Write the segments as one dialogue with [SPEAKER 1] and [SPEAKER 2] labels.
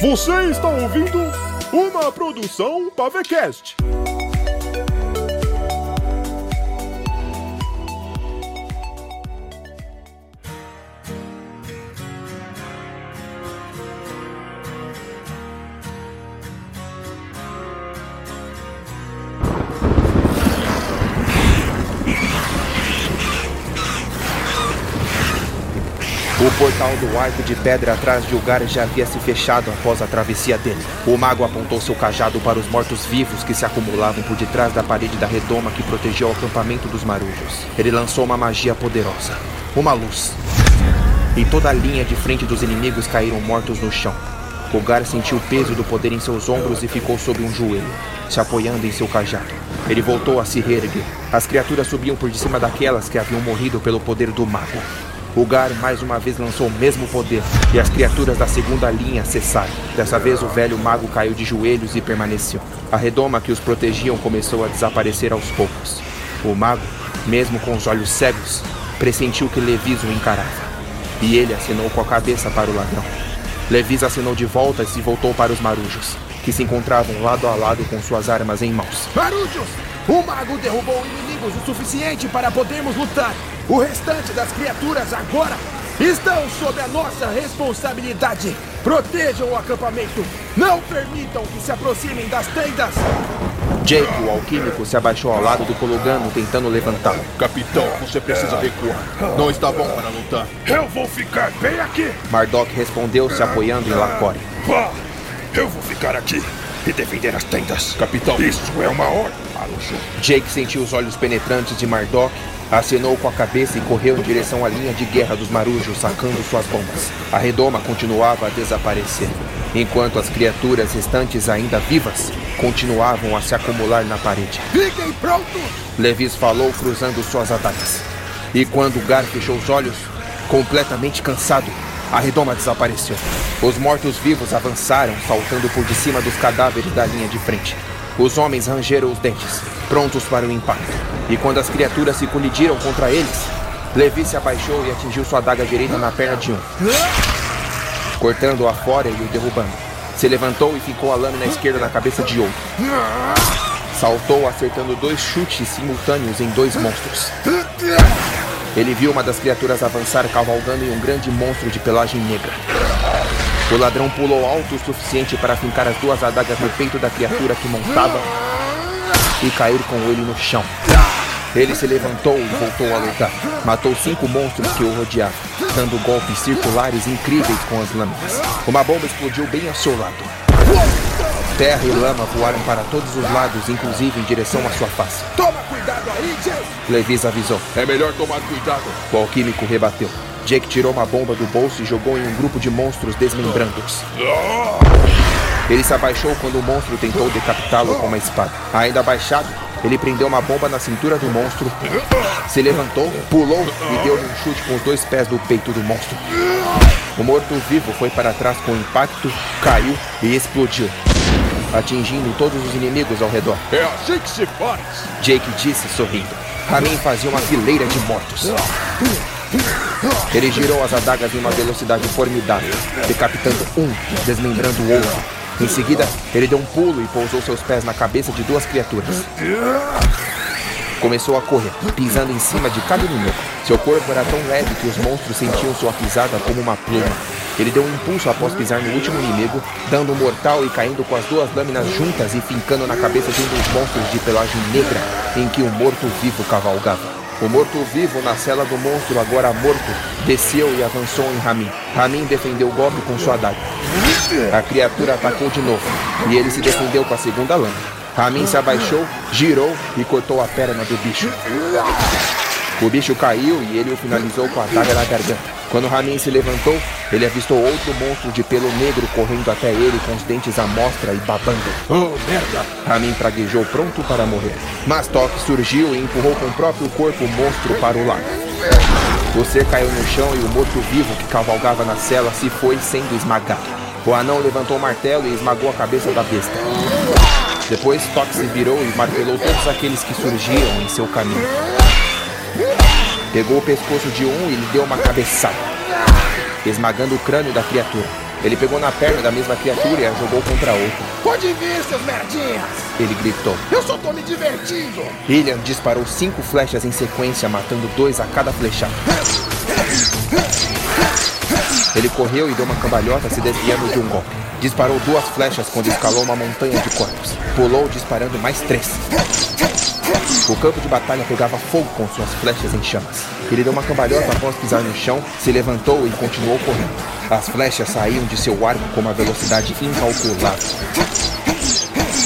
[SPEAKER 1] Você está ouvindo uma produção Pavecast.
[SPEAKER 2] Portal do arco de pedra atrás de Ugar já havia se fechado após a travessia dele. O mago apontou seu cajado para os mortos-vivos que se acumulavam por detrás da parede da redoma que protegeu o acampamento dos marujos. Ele lançou uma magia poderosa, uma luz. E toda a linha de frente dos inimigos caíram mortos no chão. Ugar sentiu o peso do poder em seus ombros e ficou sob um joelho, se apoiando em seu cajado. Ele voltou a se reerguer. As criaturas subiam por de cima daquelas que haviam morrido pelo poder do mago. Ugar mais uma vez lançou o mesmo poder e as criaturas da segunda linha cessaram. Dessa vez o velho mago caiu de joelhos e permaneceu. A redoma que os protegiam começou a desaparecer aos poucos. O mago, mesmo com os olhos cegos, pressentiu que Levis o encarava. E ele acenou com a cabeça para o ladrão. Levis acenou de volta e se voltou para os marujos, que se encontravam lado a lado com suas armas em mãos.
[SPEAKER 3] Marujos! O mago derrubou inimigos o suficiente para podermos lutar. O restante das criaturas agora estão sob a nossa responsabilidade. Protejam o acampamento. Não permitam que se aproximem das tendas.
[SPEAKER 2] Jake, o alquímico, se abaixou ao lado do Cologano, tentando levantá-lo.
[SPEAKER 4] Capitão, você precisa recuar. Não está bom para lutar.
[SPEAKER 1] Eu vou ficar bem aqui.
[SPEAKER 2] Mardok respondeu, se apoiando em Lacore.
[SPEAKER 1] Vá, eu vou ficar aqui e defender as tendas.
[SPEAKER 4] Capitão,
[SPEAKER 1] Isso é uma ordem, Marujo.
[SPEAKER 2] Jake sentiu os olhos penetrantes de Mardok, acenou com a cabeça e correu em direção à linha de guerra dos marujos, sacando suas bombas. A redoma continuava a desaparecer, enquanto as criaturas restantes ainda vivas continuavam a se acumular na parede.
[SPEAKER 3] Fiquem prontos!
[SPEAKER 2] Levis falou, cruzando suas adagas. E quando Gar fechou os olhos, completamente cansado, a redoma desapareceu. Os mortos-vivos avançaram, saltando por de cima dos cadáveres da linha de frente. Os homens rangeram os dentes, prontos para o impacto. E quando as criaturas se colidiram contra eles, Levi se abaixou e atingiu sua adaga direita na perna de um, cortando-a fora e o derrubando. Se levantou e ficou a lâmina esquerda na cabeça de outro. Saltou, acertando dois chutes simultâneos em dois monstros. Ele viu uma das criaturas avançar cavalgando em um grande monstro de pelagem negra. O ladrão pulou alto o suficiente para fincar as duas adagas no peito da criatura que montava e cair com ele no chão. Ele se levantou e voltou a lutar. Matou cinco monstros que o rodeavam, dando golpes circulares incríveis com as lâminas. Uma bomba explodiu bem ao seu lado. Terra e lama voaram para todos os lados, inclusive em direção à sua face.
[SPEAKER 3] Toma cuidado aí, Jake!
[SPEAKER 2] Levis avisou.
[SPEAKER 4] é melhor tomar cuidado.
[SPEAKER 2] O alquímico rebateu. Jake tirou uma bomba do bolso e jogou em um grupo de monstros desmembrando-os. Ele se abaixou quando o monstro tentou decapitá-lo com uma espada. Ainda abaixado, ele prendeu uma bomba na cintura do monstro, se levantou, pulou e deu-lhe um chute com os dois pés do peito do monstro. O morto-vivo foi para trás com o impacto, caiu e explodiu, atingindo todos os inimigos ao redor.
[SPEAKER 4] É assim que se faz.
[SPEAKER 2] Jake disse sorrindo. Ramin fazia uma fileira de mortos. Ele girou as adagas em uma velocidade formidável, decapitando um, desmembrando o outro. Em seguida, ele deu um pulo e pousou seus pés na cabeça de duas criaturas. Começou a correr, pisando em cima de cada inimigo. Seu corpo era tão leve que os monstros sentiam sua pisada como uma pluma. Ele deu um impulso após pisar no último inimigo, dando um mortal e caindo com as duas lâminas juntas e fincando na cabeça de um dos monstros de pelagem negra em que o morto-vivo cavalgava. O morto-vivo na cela do monstro, agora morto, desceu e avançou em Ramin. Ramin defendeu golpe com sua adaga. A criatura atacou de novo, e ele se defendeu com a segunda lâmina. Ramin se abaixou, girou e cortou a perna do bicho. O bicho caiu e ele o finalizou com a adaga na garganta. Quando Ramin se levantou, ele avistou outro monstro de pelo negro correndo até ele com os dentes à mostra e babando.
[SPEAKER 4] Oh, merda.
[SPEAKER 2] Ramin praguejou pronto para morrer. Mas Tok surgiu e empurrou com o próprio corpo o monstro para o lado. O ser caiu no chão e o morto-vivo que cavalgava na cela se foi sendo esmagado. O anão levantou o martelo e esmagou a cabeça da besta. Depois, Tok se virou e martelou todos aqueles que surgiam em seu caminho. Pegou o pescoço de um e lhe deu uma cabeçada, esmagando o crânio da criatura. Ele pegou na perna da mesma criatura e a jogou contra outra.
[SPEAKER 3] Pode vir, seus merdinhas!
[SPEAKER 2] Ele gritou.
[SPEAKER 3] Eu só tô me divertindo!
[SPEAKER 2] Ilian disparou cinco flechas em sequência, matando dois a cada flechada. Ele correu e deu uma cambalhota se desviando de um golpe. Disparou duas flechas quando escalou uma montanha de corpos. Pulou disparando mais três. O campo de batalha pegava fogo com suas flechas em chamas. Ele deu uma cambalhota após pisar no chão, se levantou e continuou correndo. As flechas saíam de seu arco com uma velocidade incalculável.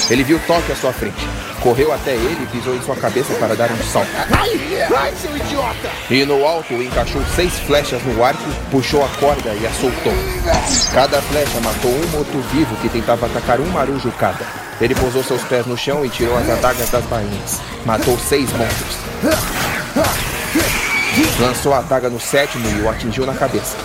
[SPEAKER 2] Ele viu Toque à sua frente. Correu até ele e pisou em sua cabeça para dar um salto.
[SPEAKER 3] Ai, ai, seu idiota!
[SPEAKER 2] E no alto encaixou seis flechas no arco, puxou a corda e a soltou. Cada flecha matou um morto-vivo que tentava atacar um marujo cada. Ele pousou seus pés no chão e tirou as adagas das bainhas. Matou seis monstros. Lançou a adaga no sétimo e o atingiu na cabeça.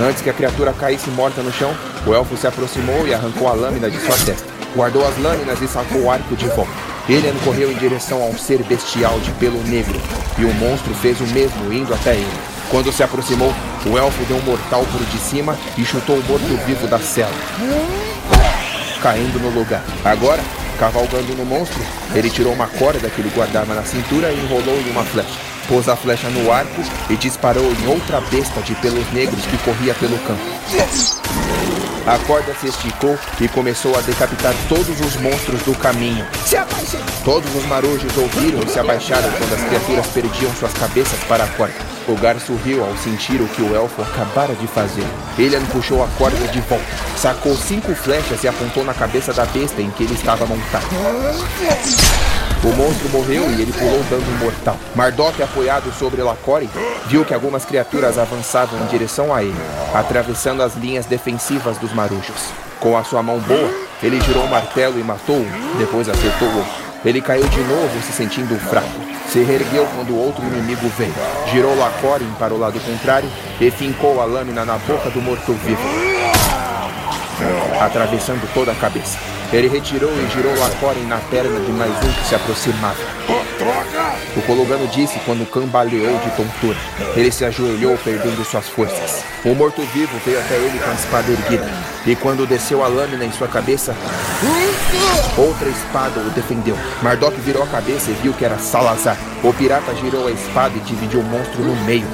[SPEAKER 2] Antes que a criatura caísse morta no chão, o elfo se aproximou e arrancou a lâmina de sua testa. Guardou as lâminas e sacou o arco de volta. Elian correu em direção a um ser bestial de pelo negro, e o monstro fez o mesmo indo até ele. Quando se aproximou, o elfo deu um mortal por de cima e chutou o morto-vivo da cela caindo no lugar. Agora, cavalgando no monstro, ele tirou uma corda que ele guardava na cintura e enrolou em uma flecha. Pôs a flecha no arco e disparou em outra besta de pelos negros que corria pelo campo. A corda se esticou e começou a decapitar todos os monstros do caminho.
[SPEAKER 3] Se abaixe!
[SPEAKER 2] Todos os marujos ouviram e se abaixaram quando as criaturas perdiam suas cabeças para a corda. O garço riu ao sentir o que o elfo acabara de fazer. Elian puxou a corda de volta, sacou cinco flechas e apontou na cabeça da besta em que ele estava montado. O monstro morreu e ele pulou dando um mortal. Mardok, apoiado sobre Lacore, viu que algumas criaturas avançavam em direção a ele, atravessando as linhas defensivas dos marujos. Com a sua mão boa, ele girou o martelo e matou um, depois acertou outro. Ele caiu de novo, se sentindo fraco. Se reergueu quando outro inimigo veio. Girou Lacorin para o lado contrário e fincou a lâmina na boca do morto-vivo, atravessando toda a cabeça. Ele retirou e girou Lacorin na perna de mais um que se aproximava. O Cologano disse quando cambaleou de tontura. Ele se ajoelhou, perdendo suas forças. O morto-vivo veio até ele com a espada erguida. E quando desceu a lâmina em sua cabeça, outra espada o defendeu. Mardok virou a cabeça e viu que era Salazar. O pirata girou a espada e dividiu o monstro no meio.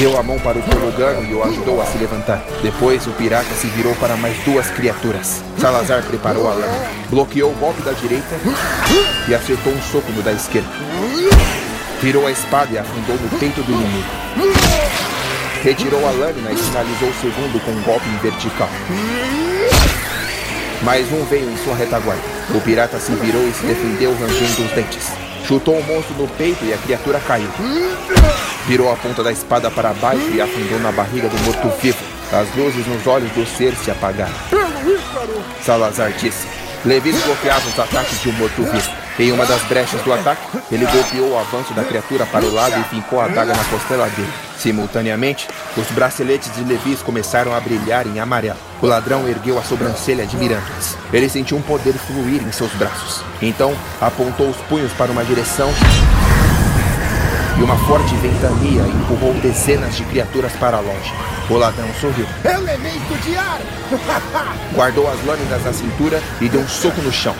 [SPEAKER 2] Deu a mão para o Cologano e o ajudou a se levantar. Depois, o pirata se virou para mais duas criaturas. Salazar preparou a lâmina, bloqueou o golpe da direita e acertou um soco no da esquerda. Virou a espada e afundou no peito do inimigo. Retirou a lâmina e finalizou o segundo com um golpe em vertical. Mais um veio em sua retaguarda. O pirata se virou e se defendeu rangendo os dentes. Chutou o monstro no peito e a criatura caiu. Virou a ponta da espada para baixo e afundou na barriga do morto-vivo. As luzes nos olhos do ser se apagaram. Salazar disse. Levis bloqueava os ataques de um morto-vivo. Em uma das brechas do ataque, ele golpeou o avanço da criatura para o lado e fincou a adaga na costela dele. Simultaneamente, os braceletes de Levis começaram a brilhar em amarelo. O ladrão ergueu a sobrancelha admirando-os. Ele sentiu um poder fluir em seus braços. Então, apontou os punhos para uma direção e uma forte ventania empurrou dezenas de criaturas para longe. O ladrão sorriu.
[SPEAKER 3] Elemento de ar!
[SPEAKER 2] Guardou as lâminas na cintura e deu um soco no chão.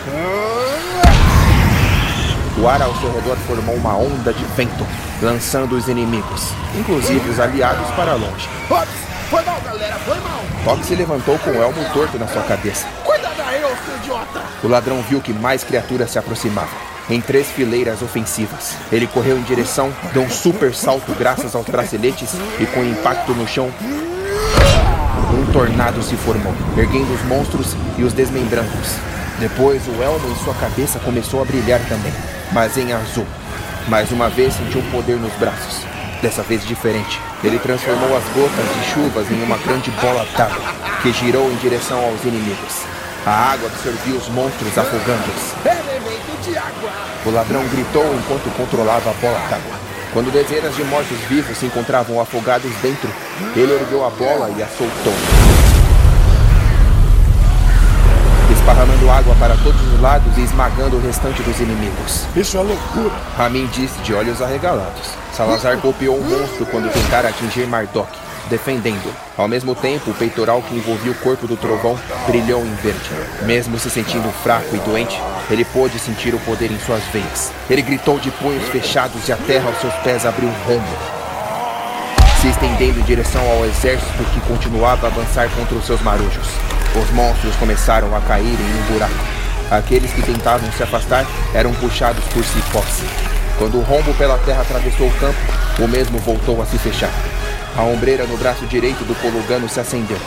[SPEAKER 2] O ar ao seu redor formou uma onda de vento, lançando os inimigos, inclusive os aliados, para longe.
[SPEAKER 3] Ops! Foi mal, galera, foi mal!
[SPEAKER 2] Toque se levantou com o elmo torto na sua cabeça.
[SPEAKER 3] Cuidado aí, ô seu idiota!
[SPEAKER 2] O ladrão viu que mais criaturas se aproximavam. Em três fileiras ofensivas. Ele correu em direção, deu um super salto graças aos braceletes e com impacto no chão, um tornado se formou, erguendo os monstros e os desmembrando-os. Depois, o elmo em sua cabeça começou a brilhar também, mas em azul. Mais uma vez sentiu poder nos braços. Dessa vez diferente. Ele transformou as gotas de chuvas em uma grande bola d'água que girou em direção aos inimigos. A água absorvia os monstros, afogando-os.
[SPEAKER 3] De água!
[SPEAKER 2] O ladrão gritou enquanto controlava a bola d'água. Quando dezenas de mortos-vivos se encontravam afogados dentro, ele ergueu a bola e a soltou. Esparramando água para todos os lados e esmagando o restante dos inimigos.
[SPEAKER 1] Isso é loucura.
[SPEAKER 2] Ramin disse de olhos arregalados. Salazar golpeou o monstro quando tentara atingir Mardok. Defendendo. Ao mesmo tempo, o peitoral que envolvia o corpo do trovão brilhou em verde. Mesmo se sentindo fraco e doente, ele pôde sentir o poder em suas veias. Ele gritou de punhos fechados e a terra aos seus pés abriu um rombo. Se estendendo em direção ao exército que continuava a avançar contra os seus marujos. Os monstros começaram a cair em um buraco. Aqueles que tentavam se afastar eram puxados por cipós. Quando o rombo pela terra atravessou o campo, o mesmo voltou a se fechar. A ombreira no braço direito do Colugano se acendeu.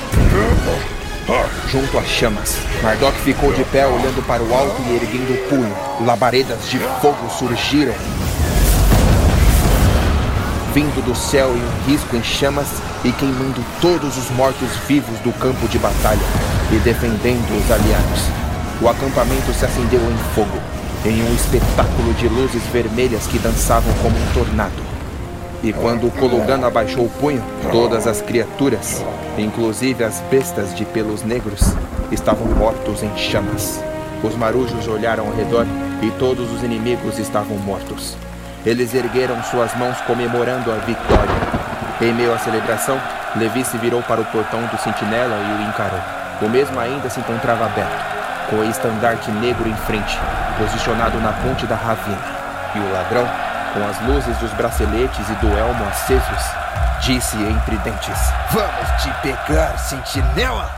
[SPEAKER 2] Junto às chamas, Mardok ficou de pé olhando para o alto e erguendo o punho. Labaredas de fogo surgiram. Vindo do céu em um risco em chamas e queimando todos os mortos-vivos do campo de batalha e defendendo os aliados. O acampamento se acendeu em fogo, em um espetáculo de luzes vermelhas que dançavam como um tornado. E quando Colugano abaixou o punho, todas as criaturas, inclusive as bestas de pelos negros, estavam mortos em chamas. Os marujos olharam ao redor e todos os inimigos estavam mortos. Eles ergueram suas mãos comemorando a vitória. Em meio à celebração, Levi se virou para o portão do sentinela e o encarou. O mesmo ainda se encontrava aberto, com o estandarte negro em frente, posicionado na ponte da ravina. E o ladrão com as luzes dos braceletes e do elmo acesos, disse entre dentes:
[SPEAKER 3] Vamos te pegar, sentinela!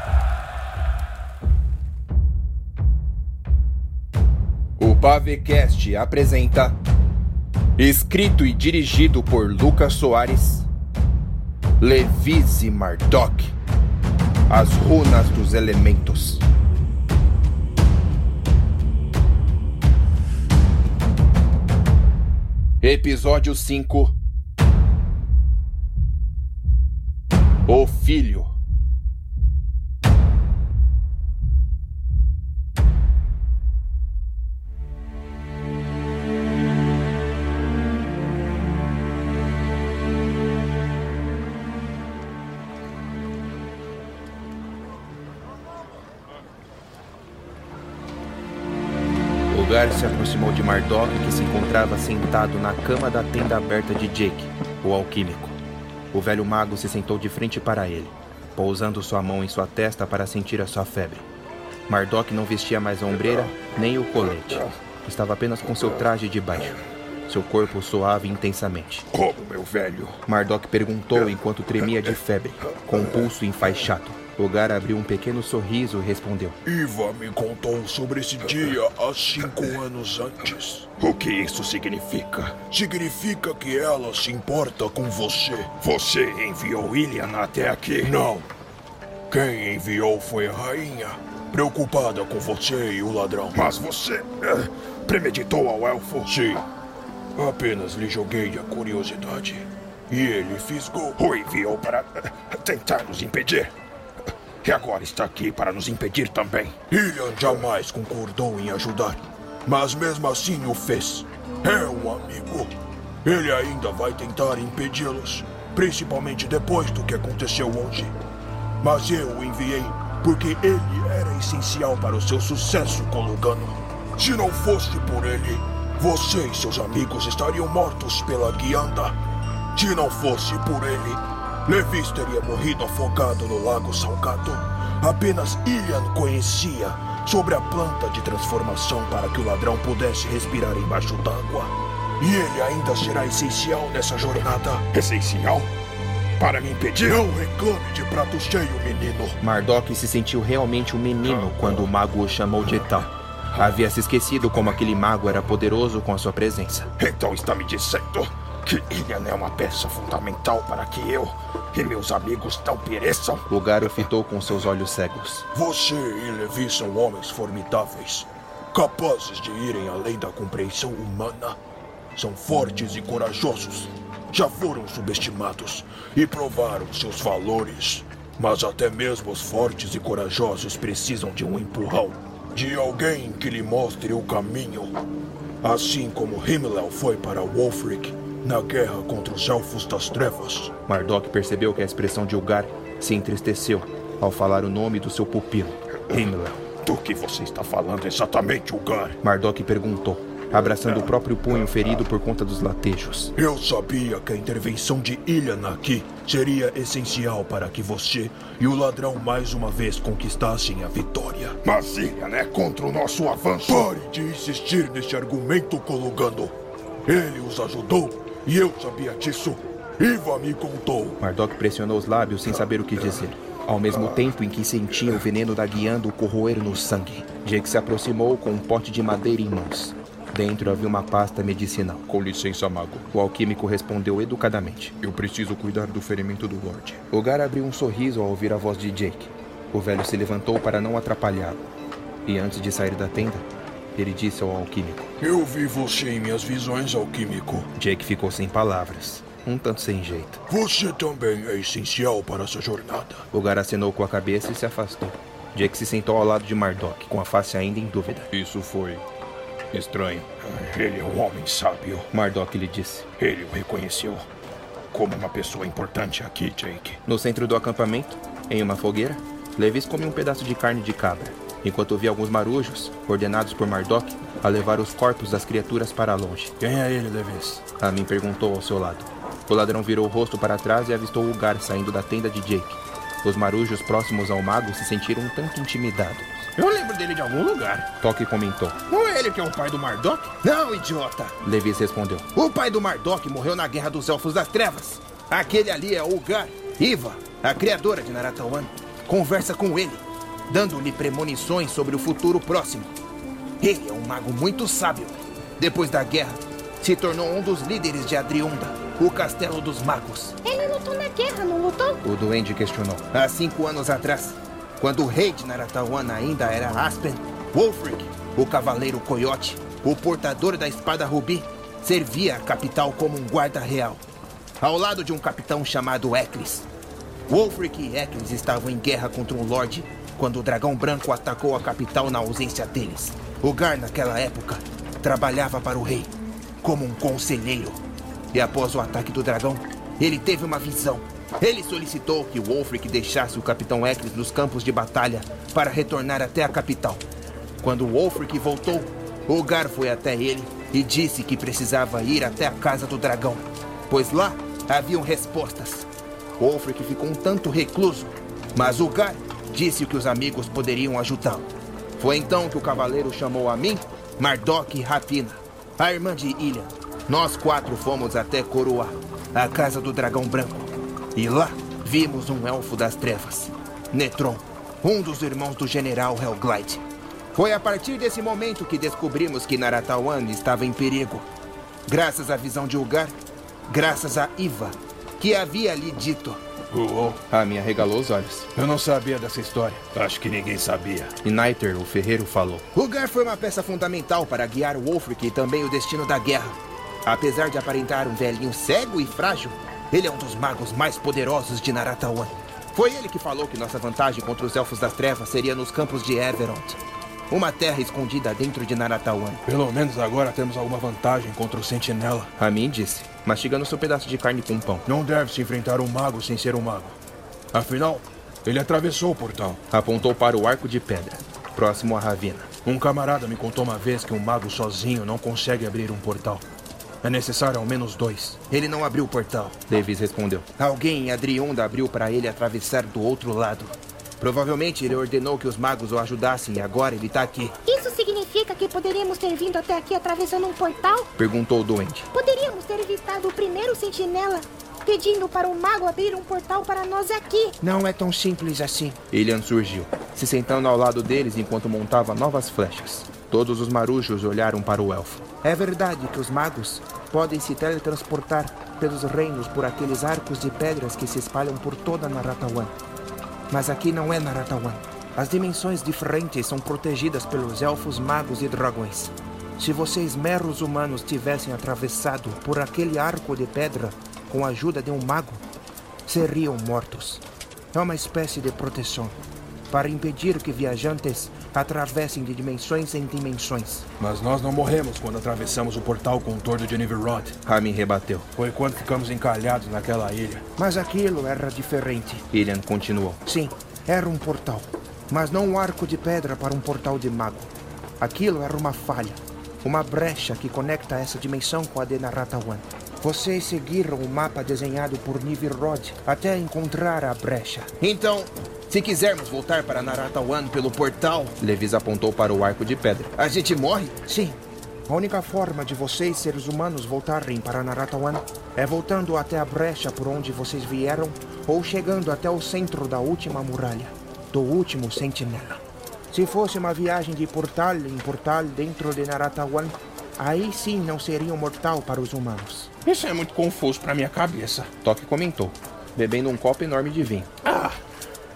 [SPEAKER 2] O Pavecast apresenta, escrito e dirigido por Lucas Soares, Levise Mardok, As Runas dos Elementos. Episódio 5 O Filho. Lugar se aproximou de Mardok, encontrava sentado na cama da tenda aberta de Jake, o alquímico. O velho mago se sentou de frente para ele, pousando sua mão em sua testa para sentir a sua febre. Mardok não vestia mais a ombreira nem o colete. Estava apenas com seu traje de baixo. Seu corpo soava intensamente.
[SPEAKER 4] Como, meu velho?
[SPEAKER 2] Mardok perguntou enquanto tremia de febre, com o pulso enfaixado. Lugar abriu um pequeno sorriso e respondeu:
[SPEAKER 4] Iva me contou sobre esse dia há cinco anos antes. O que isso significa? Significa que ela se importa com você. Você enviou Ilian até aqui? Não. Quem enviou foi a rainha, preocupada com você e o ladrão. Mas você eh, premeditou ao elfo? Sim. Apenas lhe joguei a curiosidade. E ele fisgou. O enviou para eh, tentar nos impedir. E agora está aqui para nos impedir também. Ilian jamais concordou em ajudar, mas mesmo assim o fez. É um amigo. Ele ainda vai tentar impedi-los, principalmente depois do que aconteceu hoje. Mas eu o enviei porque ele era essencial para o seu sucesso, Colugano. Se não fosse por ele, você e seus amigos estariam mortos pela guianda. Se não fosse por ele, Levis teria morrido afogado no Lago Salgado. Apenas Ilian conhecia sobre a planta de transformação para que o ladrão pudesse respirar embaixo d'água. E ele ainda será essencial nessa jornada. Essencial? Para me impedir? Não reclame de prato cheio, menino.
[SPEAKER 2] Mardok se sentiu realmente um menino quando o mago o chamou de tal. Havia se esquecido como aquele mago era poderoso com a sua presença.
[SPEAKER 4] Então está me dizendo que Ilian é uma peça fundamental para que eu e meus amigos não pereçam.
[SPEAKER 2] Lugar o fitou com seus olhos cegos.
[SPEAKER 4] Você e Levi são homens formidáveis, capazes de irem além da compreensão humana. São fortes e corajosos. Já foram subestimados e provaram seus valores. Mas até mesmo os fortes e corajosos precisam de um empurrão. De alguém que lhe mostre o caminho. Assim como Himmel foi para Wolfric na guerra contra os Elfos das Trevas.
[SPEAKER 2] Mardok percebeu que a expressão de Ugar se entristeceu ao falar o nome do seu pupilo, Himmler.
[SPEAKER 4] Do que você está falando exatamente, Ugar?
[SPEAKER 2] Mardok perguntou,
[SPEAKER 5] abraçando o próprio punho ferido por conta dos latejos.
[SPEAKER 4] Eu sabia que a intervenção de Ilian aqui seria essencial para que você e o ladrão mais uma vez conquistassem a vitória.
[SPEAKER 6] Mas Ilian é contra o nosso avanço.
[SPEAKER 4] Pare de insistir neste argumento, Colugano. Ele os ajudou e eu sabia disso. Iva me contou.
[SPEAKER 5] Mardok pressionou os lábios sem saber o que dizer. Ao mesmo tempo em que sentia o veneno da guiando corroer no sangue, Jake se aproximou com um pote de madeira em mãos. Dentro havia uma pasta medicinal.
[SPEAKER 7] Com licença, mago.
[SPEAKER 5] O alquímico respondeu educadamente.
[SPEAKER 7] Eu preciso cuidar do ferimento do Lorde.
[SPEAKER 5] Gar abriu um sorriso ao ouvir a voz de Jake. O velho se levantou para não atrapalhá-lo. E antes de sair da tenda, ele disse ao alquímico:
[SPEAKER 4] Eu vi você em minhas visões, alquímico.
[SPEAKER 5] Jake ficou sem palavras, um tanto sem jeito.
[SPEAKER 4] Você também é essencial para essa jornada.
[SPEAKER 5] Gar acenou com a cabeça e se afastou. Jake se sentou ao lado de Mardok, com a face ainda em dúvida.
[SPEAKER 7] Isso foi estranho.
[SPEAKER 4] Ele é um homem sábio.
[SPEAKER 5] Mardok lhe disse.
[SPEAKER 4] Ele o reconheceu como uma pessoa importante aqui, Jake.
[SPEAKER 5] No centro do acampamento, em uma fogueira, Levis come um pedaço de carne de cabra, enquanto via alguns marujos, ordenados por Mardok, a levar os corpos das criaturas para longe.
[SPEAKER 2] Quem é ele, Levis?
[SPEAKER 5] Amin perguntou ao seu lado. O ladrão virou o rosto para trás e avistou o Gar saindo da tenda de Jake. Os marujos próximos ao mago se sentiram um tanto intimidados.
[SPEAKER 2] Eu lembro dele de algum lugar.
[SPEAKER 5] Toque comentou.
[SPEAKER 2] Não é ele que é o pai do Mardok? Não, idiota.
[SPEAKER 5] Levis respondeu.
[SPEAKER 2] O pai do Mardok morreu na Guerra dos Elfos das Trevas. Aquele ali é o Gar. Iva, a criadora de Naratawan, conversa com ele, dando-lhe premonições sobre o futuro próximo. Ele é um mago muito sábio. Depois da guerra, se tornou um dos líderes de Adriunda, o Castelo dos Magos.
[SPEAKER 8] Ele lutou na guerra, não lutou?
[SPEAKER 5] O duende questionou.
[SPEAKER 2] Há cinco anos atrás, quando o rei de Naratawan ainda era Aspen, Wolfric, o cavaleiro coiote, o portador da espada rubi, servia a capital como um guarda real, ao lado de um capitão chamado Eklis. Wolfric e Eklis estavam em guerra contra um lorde quando o dragão branco atacou a capital na ausência deles. O Gar, naquela época, trabalhava para o rei como um conselheiro. E após o ataque do dragão, ele teve uma visão. Ele solicitou que Wolfric deixasse o capitão Eklis nos campos de batalha para retornar até a capital. Quando Wolfric voltou, o Gar foi até ele e disse que precisava ir até a casa do dragão, pois lá haviam respostas. Wolfric ficou um tanto recluso, mas o Gar disse que os amigos poderiam ajudá-lo. Foi então que o cavaleiro chamou a mim, Mardok e Rapina, a irmã de Ilha. Nós quatro fomos até Coroa, a casa do dragão branco. E lá vimos um elfo das trevas, Netron, um dos irmãos do general Helglide. Foi a partir desse momento que descobrimos que Naratawan estava em perigo. Graças à visão de Ugar, graças a Iva, que havia lhe dito.
[SPEAKER 5] Uou. A minha regalou os olhos.
[SPEAKER 2] Eu não sabia dessa história.
[SPEAKER 4] Acho que ninguém sabia.
[SPEAKER 5] E Niter, o ferreiro, falou.
[SPEAKER 2] Ugar foi uma peça fundamental para guiar Wolfric e também o destino da guerra. Apesar de aparentar um velhinho cego e frágil, ele é um dos magos mais poderosos de Naratawan. Foi ele que falou que nossa vantagem contra os Elfos das Trevas seria nos campos de Everond. Uma terra escondida dentro de Naratawan.
[SPEAKER 7] Pelo menos agora temos alguma vantagem contra o Sentinela.
[SPEAKER 5] Ramin disse, mastigando seu pedaço de carne com pão.
[SPEAKER 7] Não deve se enfrentar um mago sem ser um mago. Afinal, ele atravessou o portal.
[SPEAKER 5] Apontou para o arco de pedra, próximo à ravina.
[SPEAKER 7] Um camarada me contou uma vez que um mago sozinho não consegue abrir um portal. É necessário ao menos dois.
[SPEAKER 2] Ele não abriu o portal.
[SPEAKER 5] Davis respondeu.
[SPEAKER 2] Alguém em Adriunda abriu para ele atravessar do outro lado. Provavelmente ele ordenou que os magos o ajudassem e agora ele está aqui.
[SPEAKER 8] Isso significa que poderíamos ter vindo até aqui atravessando um portal?
[SPEAKER 5] Perguntou o doente.
[SPEAKER 8] Poderíamos ter evitado o primeiro sentinela pedindo para o mago abrir um portal para nós aqui.
[SPEAKER 2] Não é tão simples assim.
[SPEAKER 5] Ilian surgiu, se sentando ao lado deles enquanto montava novas flechas. Todos os marujos olharam para o elfo.
[SPEAKER 2] É verdade que os magos podem se teletransportar pelos reinos por aqueles arcos de pedras que se espalham por toda Naratawan. Mas aqui não é Naratawan. As dimensões diferentes são protegidas pelos elfos, magos e dragões. Se vocês, meros humanos, tivessem atravessado por aquele arco de pedra com a ajuda de um mago, seriam mortos. É uma espécie de proteção para impedir que viajantes atravessem de dimensões em dimensões.
[SPEAKER 7] Mas nós não morremos quando atravessamos o portal com o tordo de Niverrod.
[SPEAKER 5] Ramin rebateu.
[SPEAKER 7] Foi quando ficamos encalhados naquela ilha.
[SPEAKER 2] Mas aquilo era diferente.
[SPEAKER 5] Ilian continuou.
[SPEAKER 2] Sim, era um portal. Mas não um arco de pedra para um portal de mago. Aquilo era uma falha. uma brecha que conecta essa dimensão com a de Naratawan. Vocês seguiram o mapa desenhado por Nivirod até encontrar a brecha.
[SPEAKER 3] Então, se quisermos voltar para Naratawan pelo portal,
[SPEAKER 2] Levis apontou para o arco de pedra.
[SPEAKER 3] a gente morre?
[SPEAKER 2] Sim. A única forma de vocês, seres humanos, voltarem para Naratawan é voltando até a brecha por onde vocês vieram ou chegando até o centro da última muralha, do último sentinela. Se fosse uma viagem de portal em portal dentro de Naratawan, aí sim não seria um mortal para os humanos.
[SPEAKER 9] Isso é muito confuso pra minha cabeça.
[SPEAKER 2] Toque comentou, bebendo um copo enorme de vinho.
[SPEAKER 3] Ah,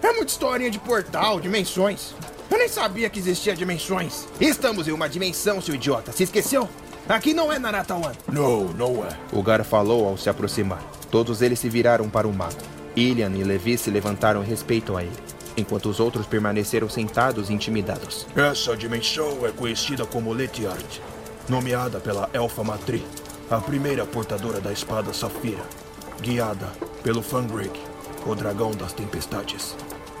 [SPEAKER 3] é muita historinha de portal, dimensões. Eu nem sabia que existia dimensões. Estamos em uma dimensão, seu idiota. Se esqueceu? Aqui não é Naratawan.
[SPEAKER 4] Não, não é.
[SPEAKER 2] O Gar falou ao se aproximar. Todos eles se viraram para o mago. Ilian e Levi se levantaram em respeito a ele, enquanto os outros permaneceram sentados intimidados.
[SPEAKER 4] Essa dimensão é conhecida como Letiart, nomeada pela Elfa Matri, a primeira portadora da espada Safira, guiada pelo Fangrig, o dragão das tempestades.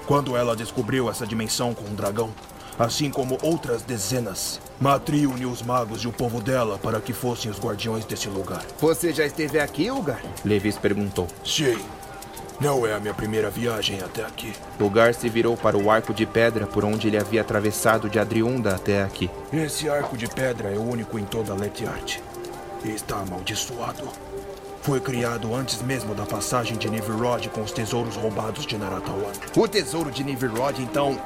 [SPEAKER 4] Quando ela descobriu essa dimensão com o dragão, assim como outras dezenas, Matri uniu os magos e o povo dela para que fossem os guardiões desse lugar.
[SPEAKER 3] Você já esteve aqui, Ugar?
[SPEAKER 2] Levis perguntou.
[SPEAKER 4] Sim, não é a minha primeira viagem até aqui.
[SPEAKER 2] O Gar se virou para o arco de pedra por onde ele havia atravessado de Adriunda até aqui.
[SPEAKER 4] Esse arco de pedra é o único em toda Letiart. E está amaldiçoado. Foi criado antes mesmo da passagem de Nivirod com os tesouros roubados de Naratawan.
[SPEAKER 3] O tesouro de Nivirod, então,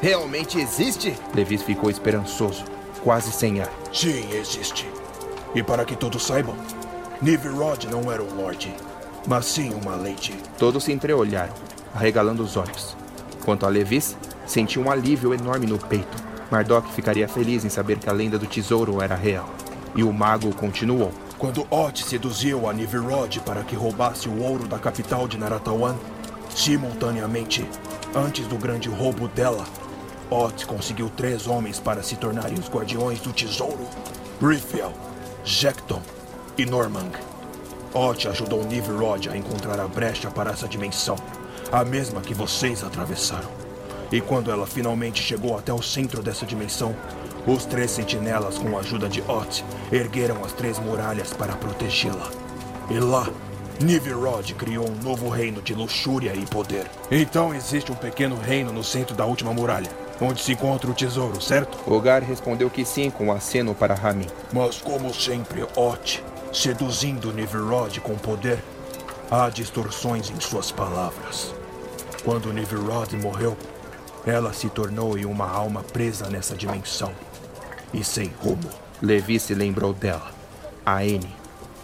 [SPEAKER 3] realmente existe?
[SPEAKER 2] Levis ficou esperançoso, quase sem ar.
[SPEAKER 4] Sim, existe. E para que todos saibam, Nivirod não era um lorde, mas sim uma lady.
[SPEAKER 2] Todos se entreolharam, arregalando os olhos. Quanto a Levis, sentiu um alívio enorme no peito. Mardok ficaria feliz em saber que a lenda do tesouro era real. E o mago continuou.
[SPEAKER 4] Quando Ot seduziu a Nivirod para que roubasse o ouro da capital de Naratawan, simultaneamente, antes do grande roubo dela, Ot conseguiu três homens para se tornarem os guardiões do tesouro: Rithiel, Jekton e Normang. Ot ajudou Nivirod a encontrar a brecha para essa dimensão, a mesma que vocês atravessaram. E quando ela finalmente chegou até o centro dessa dimensão, os três sentinelas, com a ajuda de Ot, ergueram as três muralhas para protegê-la. E lá, Nivirod criou um novo reino de luxúria e poder. Então existe um pequeno reino no centro da última muralha, onde se encontra o tesouro, certo?
[SPEAKER 2] O Gar respondeu que sim com um aceno para Ramin.
[SPEAKER 4] Mas como sempre, Ot, seduzindo Nivirod com poder, há distorções em suas palavras. Quando Nivirod morreu, ela se tornou em uma alma presa nessa dimensão e sem rumo.
[SPEAKER 2] Levi se lembrou dela. A N,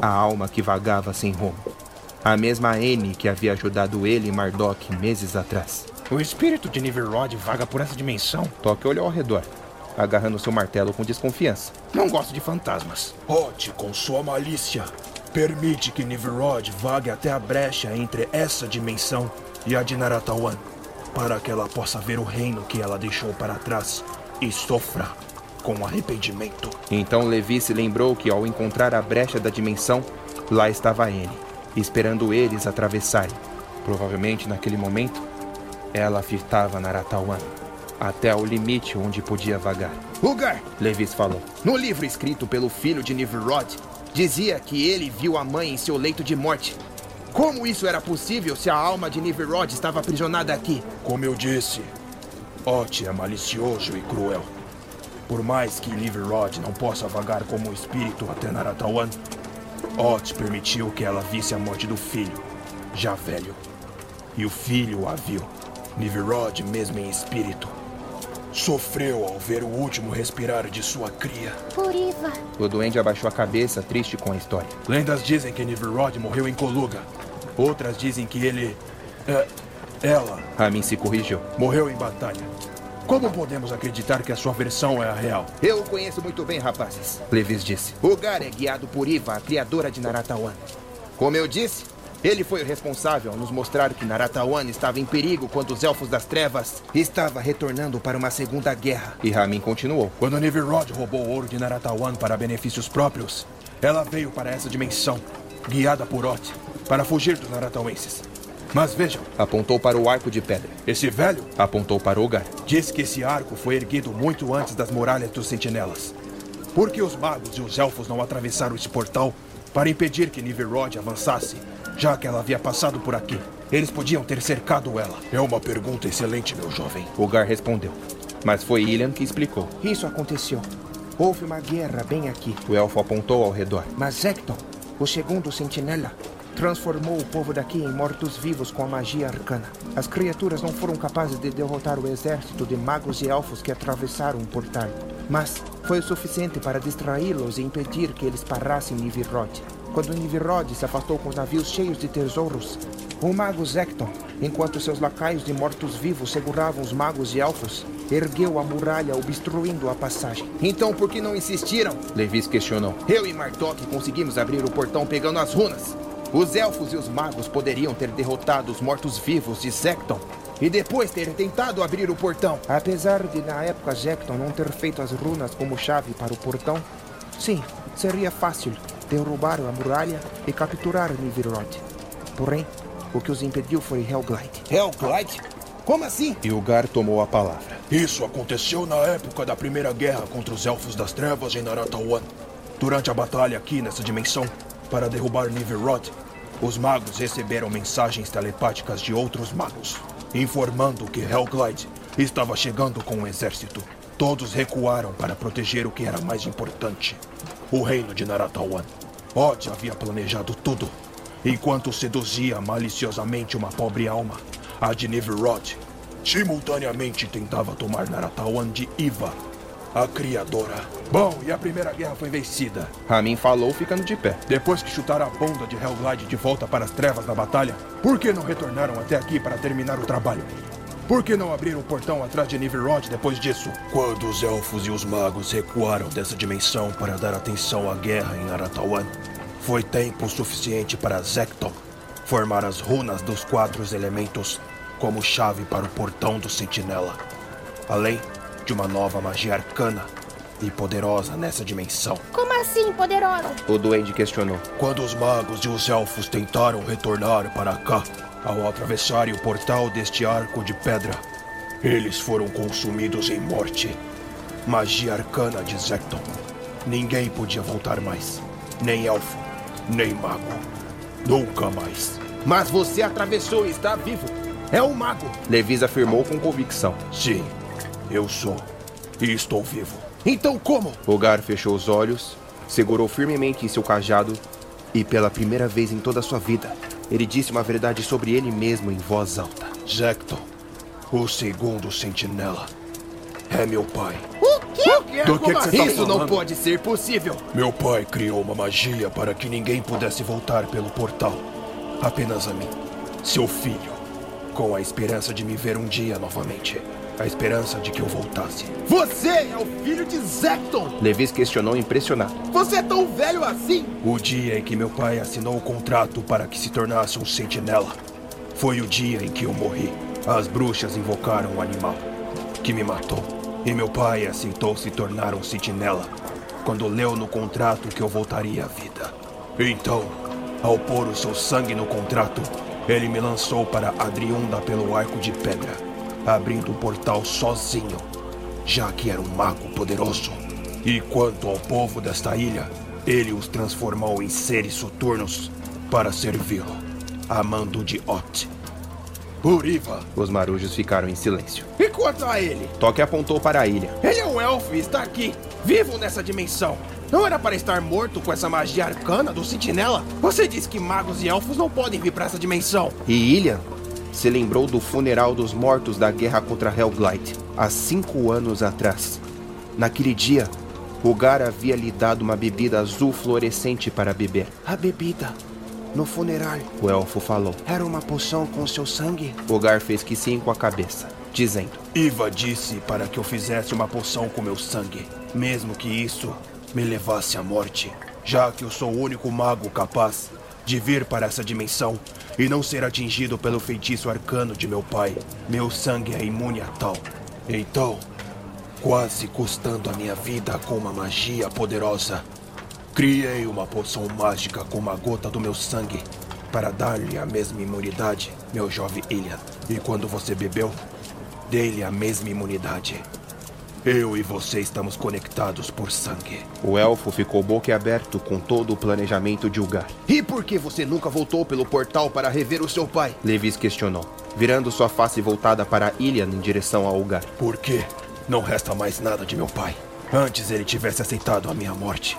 [SPEAKER 2] a alma que vagava sem rumo. A mesma N que havia ajudado ele e Mardok meses atrás.
[SPEAKER 9] O espírito de Niverod vaga por essa dimensão.
[SPEAKER 2] Toque olhou ao redor, agarrando seu martelo com desconfiança.
[SPEAKER 9] Não gosto de fantasmas.
[SPEAKER 4] Ot, com sua malícia, permite que Nivirod vague até a brecha entre essa dimensão e a de Naratawan, para que ela possa ver o reino que ela deixou para trás e sofra com arrependimento.
[SPEAKER 2] Então Levi se lembrou que ao encontrar a brecha da dimensão, lá estava N, esperando eles atravessarem. Provavelmente naquele momento, ela fitava Naratawan, até o limite onde podia vagar.
[SPEAKER 3] Ugar,
[SPEAKER 2] Levis falou.
[SPEAKER 3] no livro escrito pelo filho de Nivirod, dizia que ele viu a mãe em seu leito de morte. Como isso era possível se a alma de Nivirod estava aprisionada aqui?
[SPEAKER 4] Como eu disse, Ot é malicioso e cruel. Por mais que Nivirod não possa vagar como espírito até Naratawan, Ot permitiu que ela visse a morte do filho, já velho. E o filho a viu, Nivirod mesmo em espírito. Sofreu ao ver o último respirar de sua cria.
[SPEAKER 8] Puriva.
[SPEAKER 2] O duende abaixou a cabeça, triste com a história.
[SPEAKER 4] Lendas dizem que Nivirod morreu em Coluga. Outras dizem que ele. é, ela
[SPEAKER 2] Ramin se corrigiu.
[SPEAKER 4] morreu em batalha. Como podemos acreditar que a sua versão é a real?
[SPEAKER 3] Eu o conheço muito bem, rapazes.
[SPEAKER 2] Levis disse.
[SPEAKER 3] Ugar é guiado por Iva, a criadora de Naratawan. Como eu disse, ele foi o responsável ao nos mostrar que Naratawan estava em perigo quando os Elfos das Trevas estava retornando para uma segunda guerra.
[SPEAKER 2] E Ramin continuou.
[SPEAKER 4] Quando Nivirod roubou o ouro de Naratawan para benefícios próprios, ela veio para essa dimensão, guiada por Ot, para fugir dos Naratauenses. Mas vejam,
[SPEAKER 2] Apontou para o arco de pedra.
[SPEAKER 4] esse velho
[SPEAKER 2] Apontou para o Gar.
[SPEAKER 4] diz que esse arco foi erguido muito antes das muralhas dos sentinelas.
[SPEAKER 9] Por que os magos e os elfos não atravessaram esse portal para impedir que Niverod avançasse, já que ela havia passado por aqui? Eles podiam ter cercado ela.
[SPEAKER 4] É uma pergunta excelente, meu jovem.
[SPEAKER 2] Gar respondeu. Mas foi Ilian que explicou.
[SPEAKER 3] Isso aconteceu. Houve uma guerra bem aqui.
[SPEAKER 2] O elfo apontou ao redor.
[SPEAKER 3] Mas Zecton, o segundo sentinela, transformou o povo daqui em mortos-vivos com a magia arcana. As criaturas não foram capazes de derrotar o exército de magos e elfos que atravessaram o portal. Mas foi o suficiente para distraí-los e impedir que eles parassem Nivirod. Quando Nivirod se afastou com os navios cheios de tesouros, o mago Zecton, enquanto seus lacaios de mortos-vivos seguravam os magos e elfos, ergueu a muralha obstruindo a passagem.
[SPEAKER 2] Então por que não insistiram? Levis questionou. Eu e Martok conseguimos abrir o portão pegando as runas. Os elfos e os magos poderiam ter derrotado os mortos-vivos de Zecton e depois ter tentado abrir o portão.
[SPEAKER 3] Apesar de na época Zecton não ter feito as runas como chave para o portão, sim, seria fácil derrubar a muralha e capturar Nivirod. Porém, o que os impediu foi Hellglide.
[SPEAKER 2] Hellglide? Como assim?
[SPEAKER 9] Ilgar tomou a palavra.
[SPEAKER 4] Isso aconteceu na época da Primeira Guerra contra os Elfos das Trevas em Naratawan. Durante a batalha aqui nessa dimensão, para derrubar Nivirod, os magos receberam mensagens telepáticas de outros magos informando que Hellglide estava chegando com um exército. Todos recuaram para proteger o que era mais importante: o reino de Naratawan. Odd havia planejado tudo, enquanto seduzia maliciosamente uma pobre alma, a de Nivrod. Simultaneamente tentava tomar Naratawan de Iva, a criadora.
[SPEAKER 9] Bom, e a Primeira Guerra foi vencida.
[SPEAKER 2] Ramin falou ficando de pé.
[SPEAKER 9] Depois que chutaram a bunda de Hellglide de volta para as trevas da batalha, por que não retornaram até aqui para terminar o trabalho? Por que não abriram o portão atrás de Niverod depois disso?
[SPEAKER 4] Quando os elfos e os magos recuaram dessa dimensão para dar atenção à guerra em Aratawan, foi tempo suficiente para Zekton formar as runas dos quatro elementos como chave para o portão do Sentinela. Além de uma nova magia arcana e poderosa nessa dimensão.
[SPEAKER 8] Como assim, poderosa?
[SPEAKER 2] O duende questionou.
[SPEAKER 4] Quando os magos e os elfos tentaram retornar para cá, ao atravessarem o portal deste arco de pedra, eles foram consumidos em morte. Magia arcana de Zekton. Ninguém podia voltar mais. Nem elfo, nem mago. Nunca mais.
[SPEAKER 3] Mas você atravessou e está vivo. É um mago.
[SPEAKER 2] Levis afirmou com convicção.
[SPEAKER 4] Sim, eu sou. E estou vivo.
[SPEAKER 3] Então como?
[SPEAKER 2] Gar fechou os olhos, segurou firmemente em seu cajado e, pela primeira vez em toda a sua vida, ele disse uma verdade sobre ele mesmo em voz alta.
[SPEAKER 4] Zecton, o segundo sentinela, é meu pai.
[SPEAKER 8] O quê?
[SPEAKER 3] Do que, que você tá Isso não pode ser possível.
[SPEAKER 4] Meu pai criou uma magia para que ninguém pudesse voltar pelo portal. Apenas a mim, seu filho, com a esperança de me ver um dia novamente a esperança de que eu voltasse.
[SPEAKER 3] Você é o filho de Zecton!
[SPEAKER 2] Levis questionou impressionado.
[SPEAKER 3] Você é tão velho assim?
[SPEAKER 4] O dia em que meu pai assinou o contrato para que se tornasse um sentinela foi o dia em que eu morri. As bruxas invocaram o um animal que me matou. E meu pai aceitou se tornar um sentinela quando leu no contrato que eu voltaria à vida. Então, ao pôr o seu sangue no contrato, ele me lançou para Adriunda pelo arco de pedra abrindo o portal sozinho, já que era um mago poderoso. E quanto ao povo desta ilha, ele os transformou em seres soturnos para servi-lo, amando de Ot. Uriva!
[SPEAKER 2] Os marujos ficaram em silêncio.
[SPEAKER 3] E quanto a ele?
[SPEAKER 2] Toque apontou para a ilha.
[SPEAKER 3] Ele é um elfo e está aqui, vivo nessa dimensão. Não era para estar morto com essa magia arcana do sentinela? Você disse que magos e elfos não podem vir para essa dimensão.
[SPEAKER 2] E Ilha se lembrou do funeral dos mortos da guerra contra Hellglide, há cinco anos atrás. Naquele dia, Gar havia lhe dado uma bebida azul fluorescente para beber.
[SPEAKER 3] A bebida. No funeral.
[SPEAKER 2] O elfo falou.
[SPEAKER 3] Era uma poção com seu sangue?
[SPEAKER 2] Gar fez que sim com a cabeça, dizendo:
[SPEAKER 4] Iva disse para que eu fizesse uma poção com meu sangue, mesmo que isso me levasse à morte, já que eu sou o único mago capaz de vir para essa dimensão e não ser atingido pelo feitiço arcano de meu pai. Meu sangue é imune a tal. Então, quase custando a minha vida com uma magia poderosa, criei uma poção mágica com uma gota do meu sangue para dar-lhe a mesma imunidade, meu jovem Ilian. E quando você bebeu, dei-lhe a mesma imunidade. Eu e você estamos conectados por sangue.
[SPEAKER 2] O elfo ficou boquiaberto com todo o planejamento de Ugar.
[SPEAKER 3] E por que você nunca voltou pelo portal para rever o seu pai?
[SPEAKER 2] Levis questionou, virando sua face voltada para Ilian em direção a Ugar.
[SPEAKER 4] Por quê? Não resta mais nada de meu pai. Antes ele tivesse aceitado a minha morte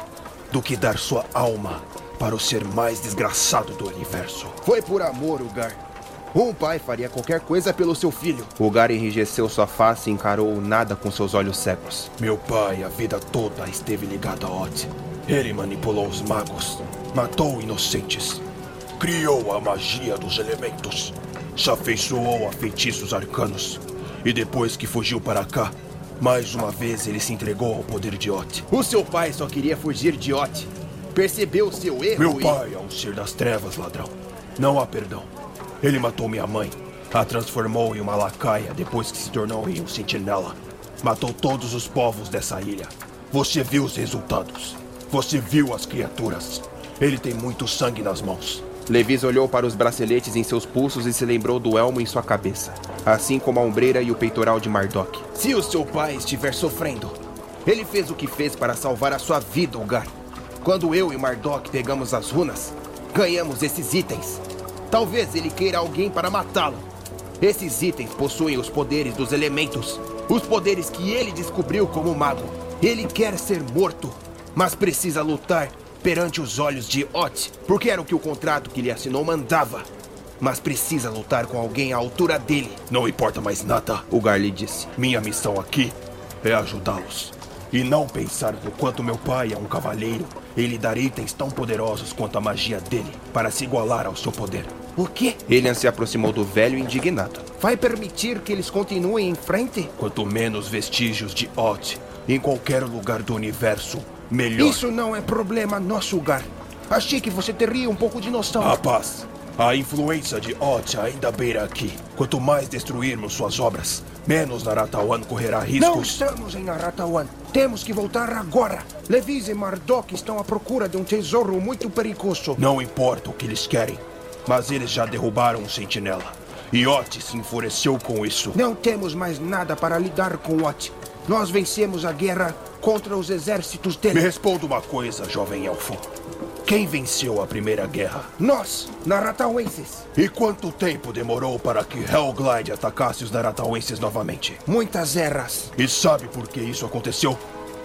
[SPEAKER 4] do que dar sua alma para o ser mais desgraçado do universo.
[SPEAKER 3] Foi por amor, Ugar. Um pai faria qualquer coisa pelo seu filho.
[SPEAKER 2] Ugar enrijeceu sua face e encarou o nada com seus olhos cegos.
[SPEAKER 4] Meu pai, a vida toda, esteve ligado a Oth. Ele manipulou os magos, matou inocentes, criou a magia dos elementos, se afeiçoou a feitiços arcanos. E depois que fugiu para cá, mais uma vez ele se entregou ao poder de Oth.
[SPEAKER 3] O seu pai só queria fugir de Oth. Percebeu seu erro
[SPEAKER 4] Meu
[SPEAKER 3] e...
[SPEAKER 4] pai é um ser das trevas, ladrão. Não há perdão. Ele matou minha mãe. A transformou em uma lacaia depois que se tornou em um sentinela. Matou todos os povos dessa ilha. Você viu os resultados. Você viu as criaturas. Ele tem muito sangue nas mãos.
[SPEAKER 2] Levis olhou para os braceletes em seus pulsos e se lembrou do elmo em sua cabeça, assim como a ombreira e o peitoral de Mardok.
[SPEAKER 3] Se o seu pai estiver sofrendo, ele fez o que fez para salvar a sua vida, Ugar. Quando eu e Mardok pegamos as runas, ganhamos esses itens. Talvez ele queira alguém para matá-lo. Esses itens possuem os poderes dos elementos, os poderes que ele descobriu como mago. Ele quer ser morto, mas precisa lutar perante os olhos de Ot, porque era o que o contrato que ele assinou mandava. Mas precisa lutar com alguém à altura dele.
[SPEAKER 4] Não importa mais nada.
[SPEAKER 2] Ugar lhe disse.
[SPEAKER 4] Minha missão aqui é ajudá-los. E não pensar no quanto meu pai é um cavaleiro e lhe dar itens tão poderosos quanto a magia dele para se igualar ao seu poder.
[SPEAKER 3] O quê?
[SPEAKER 2] Elian se aproximou do velho indignado.
[SPEAKER 3] Vai permitir que eles continuem em frente?
[SPEAKER 4] Quanto menos vestígios de Oth em qualquer lugar do universo, melhor.
[SPEAKER 3] Isso não é problema nosso, Ugar. Achei que você teria um pouco de noção.
[SPEAKER 4] Rapaz, a influência de Oth ainda beira aqui. Quanto mais destruirmos suas obras, menos Naratawan correrá
[SPEAKER 3] Não
[SPEAKER 4] riscos.
[SPEAKER 3] estamos em Aratawan. Temos que voltar agora. Levis e Mardok estão à procura de um tesouro muito perigoso.
[SPEAKER 4] Não importa o que eles querem, mas eles já derrubaram um sentinela. E Oth se enfureceu com isso.
[SPEAKER 3] Não temos mais nada para lidar com Ot. Nós vencemos a guerra contra os exércitos
[SPEAKER 4] Me
[SPEAKER 3] dele.
[SPEAKER 4] responda uma coisa, jovem elfo. Quem venceu a primeira guerra?
[SPEAKER 3] Nós, Naratauenses,
[SPEAKER 4] E quanto tempo demorou para que Hellglide atacasse os Naratauenses novamente?
[SPEAKER 3] muitas eras.
[SPEAKER 4] E sabe por que isso aconteceu?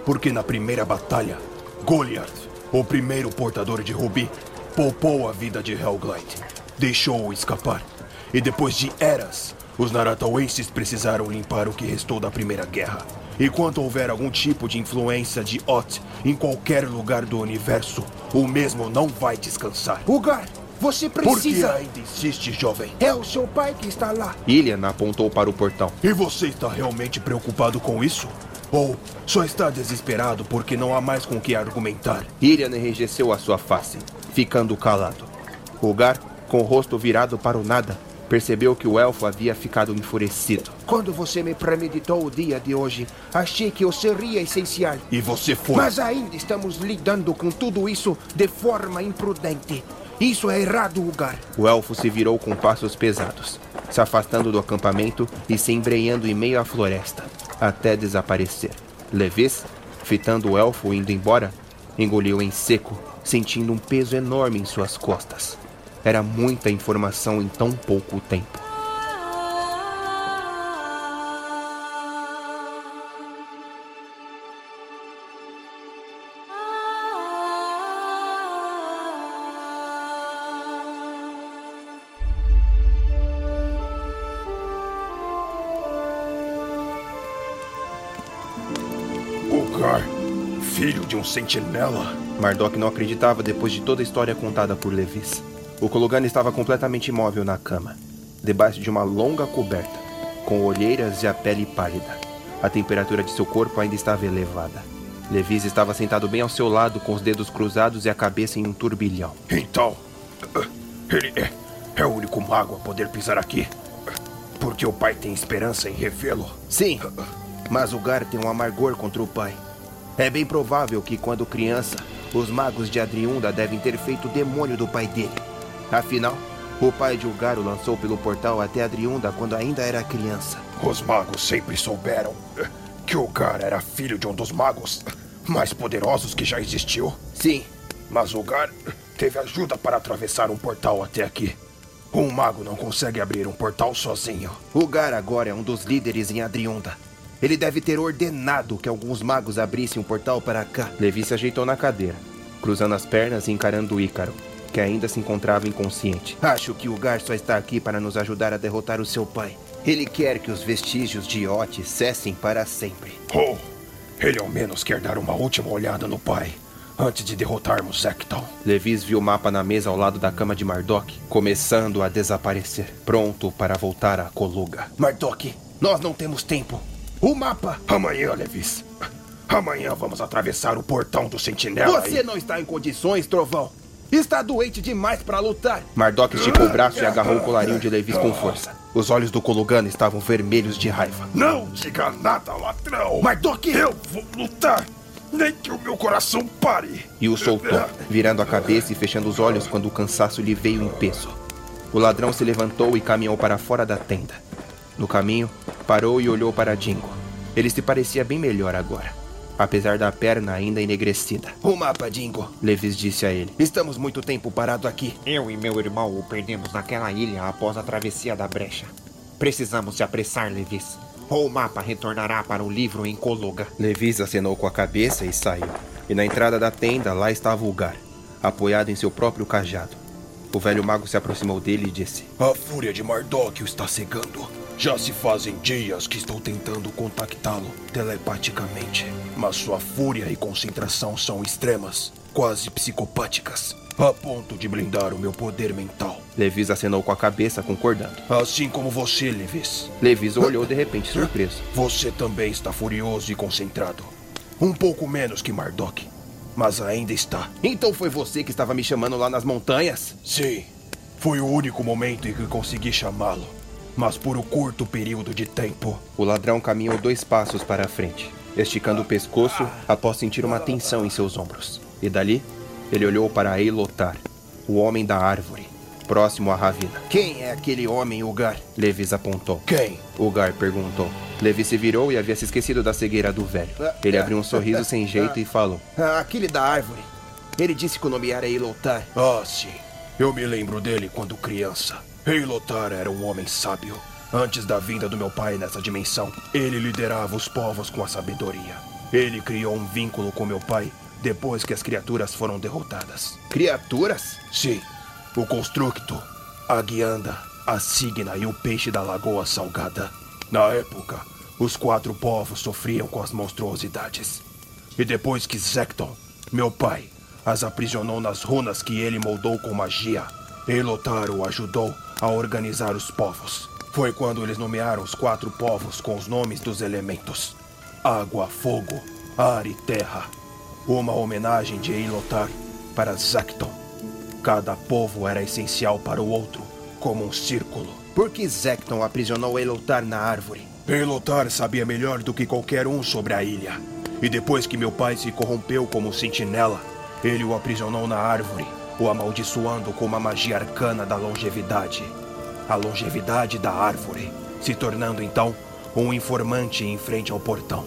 [SPEAKER 4] Porque na primeira batalha, Goliath, o primeiro portador de Rubi, poupou a vida de Hellglide, deixou-o escapar. E depois de eras, os Naratauenses precisaram limpar o que restou da primeira guerra. E quando houver algum tipo de influência de Oth em qualquer lugar do universo, o mesmo não vai descansar.
[SPEAKER 3] Ugar, você
[SPEAKER 4] Por que
[SPEAKER 3] precisa.
[SPEAKER 4] ainda insiste, jovem?
[SPEAKER 3] É o seu pai que está lá.
[SPEAKER 2] Ilian apontou para o portão.
[SPEAKER 4] E você está realmente preocupado com isso? Ou só está desesperado porque não há mais com o que argumentar?
[SPEAKER 2] Ilian enrijeceu a sua face, ficando calado. Ugar, com o rosto virado para o nada, percebeu que o elfo havia ficado enfurecido.
[SPEAKER 3] Quando você me premeditou o dia de hoje, achei que eu seria essencial.
[SPEAKER 4] E você foi.
[SPEAKER 3] Mas ainda estamos lidando com tudo isso de forma imprudente. Isso é errado, Ugar.
[SPEAKER 2] O elfo se virou com passos pesados, se afastando do acampamento e se embrenhando em meio à floresta, até desaparecer. Levis, fitando o elfo indo embora, engoliu em seco, sentindo um peso enorme em suas costas. Era muita informação em tão pouco tempo.
[SPEAKER 4] Ugar, filho de um sentinela.
[SPEAKER 2] Mardok não acreditava depois de toda a história contada por Levis. O Kologan estava completamente imóvel na cama, debaixo de uma longa coberta, com olheiras e a pele pálida. A temperatura de seu corpo ainda estava elevada. Levis estava sentado bem ao seu lado, com os dedos cruzados e a cabeça em um turbilhão.
[SPEAKER 4] Então, ele é, é o único mago a poder pisar aqui. Porque o pai tem esperança em revê-lo.
[SPEAKER 3] Sim, mas Ugar tem um amargor contra o pai. É bem provável que, quando criança, os magos de Adriunda devem ter feito o demônio do pai dele. Afinal, o pai de Ugar o lançou pelo portal até Adriunda quando ainda era criança.
[SPEAKER 4] Os magos sempre souberam que o Gar era filho de um dos magos mais poderosos que já existiu?
[SPEAKER 3] Sim.
[SPEAKER 4] Mas o Gar teve ajuda para atravessar um portal até aqui. Um mago não consegue abrir um portal sozinho.
[SPEAKER 2] O Gar agora é um dos líderes em Adriunda. Ele deve ter ordenado que alguns magos abrissem um portal para cá. Levi se ajeitou na cadeira, cruzando as pernas e encarando o Ícaro, que ainda se encontrava inconsciente. Acho que o Gar só está aqui para nos ajudar a derrotar o seu pai. Ele quer que os vestígios de Ot cessem para sempre.
[SPEAKER 4] Oh, ele ao menos quer dar uma última olhada no pai antes de derrotarmos Zekton.
[SPEAKER 2] Levis viu o mapa na mesa ao lado da cama de Mardok, começando a desaparecer, pronto para voltar à Coluga.
[SPEAKER 3] Mardok, nós não temos tempo. O mapa!
[SPEAKER 4] Amanhã, Levis. Amanhã vamos atravessar o portão do Sentinela.
[SPEAKER 3] Você e... não está em condições, Trovão. Está doente demais para lutar.
[SPEAKER 2] Mardok esticou o braço e agarrou o colarinho de Levis com força. Os olhos do Kolugano estavam vermelhos de raiva.
[SPEAKER 4] Não diga nada, ladrão!
[SPEAKER 3] Mardok!
[SPEAKER 4] Eu vou lutar! Nem que o meu coração pare!
[SPEAKER 2] E o soltou, virando a cabeça e fechando os olhos quando o cansaço lhe veio em peso. O ladrão se levantou e caminhou para fora da tenda. No caminho, parou e olhou para Dingo. Ele se parecia bem melhor agora apesar da perna ainda enegrecida.
[SPEAKER 3] O mapa, Dingo.
[SPEAKER 2] Levis disse a ele.
[SPEAKER 3] Estamos muito tempo parado aqui.
[SPEAKER 10] Eu e meu irmão o perdemos naquela ilha após a travessia da brecha. Precisamos se apressar, Levis. Ou o mapa retornará para o livro em Coluga.
[SPEAKER 2] Levis acenou com a cabeça e saiu. E na entrada da tenda, lá estava o Gar, apoiado em seu próprio cajado. O velho mago se aproximou dele e disse:
[SPEAKER 4] A fúria de Mardok o está cegando. Já se fazem dias que estou tentando contactá-lo telepaticamente, mas sua fúria e concentração são extremas, quase psicopáticas, a ponto de blindar o meu poder mental.
[SPEAKER 2] Levis acenou com a cabeça, concordando.
[SPEAKER 4] Assim como você, Levis.
[SPEAKER 2] Levis olhou de repente surpreso.
[SPEAKER 4] Você também está furioso e concentrado. Um pouco menos que Mardok, mas ainda está.
[SPEAKER 3] Então foi você que estava me chamando lá nas montanhas?
[SPEAKER 4] Sim. Foi o único momento em que consegui chamá-lo mas por um curto período de tempo.
[SPEAKER 2] O ladrão caminhou dois passos para a frente, esticando o pescoço após sentir uma tensão em seus ombros. E dali, ele olhou para Eilotar, o homem da árvore, próximo à ravina.
[SPEAKER 3] Quem é aquele homem, Ugar?
[SPEAKER 2] Levis apontou.
[SPEAKER 3] Quem?
[SPEAKER 2] Ugar perguntou. Levi se virou e havia se esquecido da cegueira do velho. Ele abriu um sorriso sem jeito e falou:
[SPEAKER 3] Aquele da árvore. Ele disse que o nome era Eilotar.
[SPEAKER 4] Ah, sim. Eu me lembro dele quando criança. Rei Lothar era um homem sábio. Antes da vinda do meu pai nessa dimensão, ele liderava os povos com a sabedoria. Ele criou um vínculo com meu pai depois que as criaturas foram derrotadas.
[SPEAKER 3] Criaturas?
[SPEAKER 4] Sim. O Constructo, a Guianda, a Signa e o Peixe da Lagoa Salgada. Na época, os quatro povos sofriam com as monstruosidades. E depois que Zekton, meu pai, as aprisionou nas runas que ele moldou com magia, Elotar o ajudou a organizar os povos. Foi quando eles nomearam os quatro povos com os nomes dos elementos: água, fogo, ar e terra. Uma homenagem de Eilotar para Zakton. Cada povo era essencial para o outro, como um círculo.
[SPEAKER 3] Por que Zekton aprisionou Eilotar na árvore?
[SPEAKER 4] Eilotar sabia melhor do que qualquer um sobre a ilha. E depois que meu pai se corrompeu como sentinela, ele o aprisionou na árvore o amaldiçoando com uma magia arcana da longevidade. A longevidade da árvore, se tornando então um informante em frente ao portão.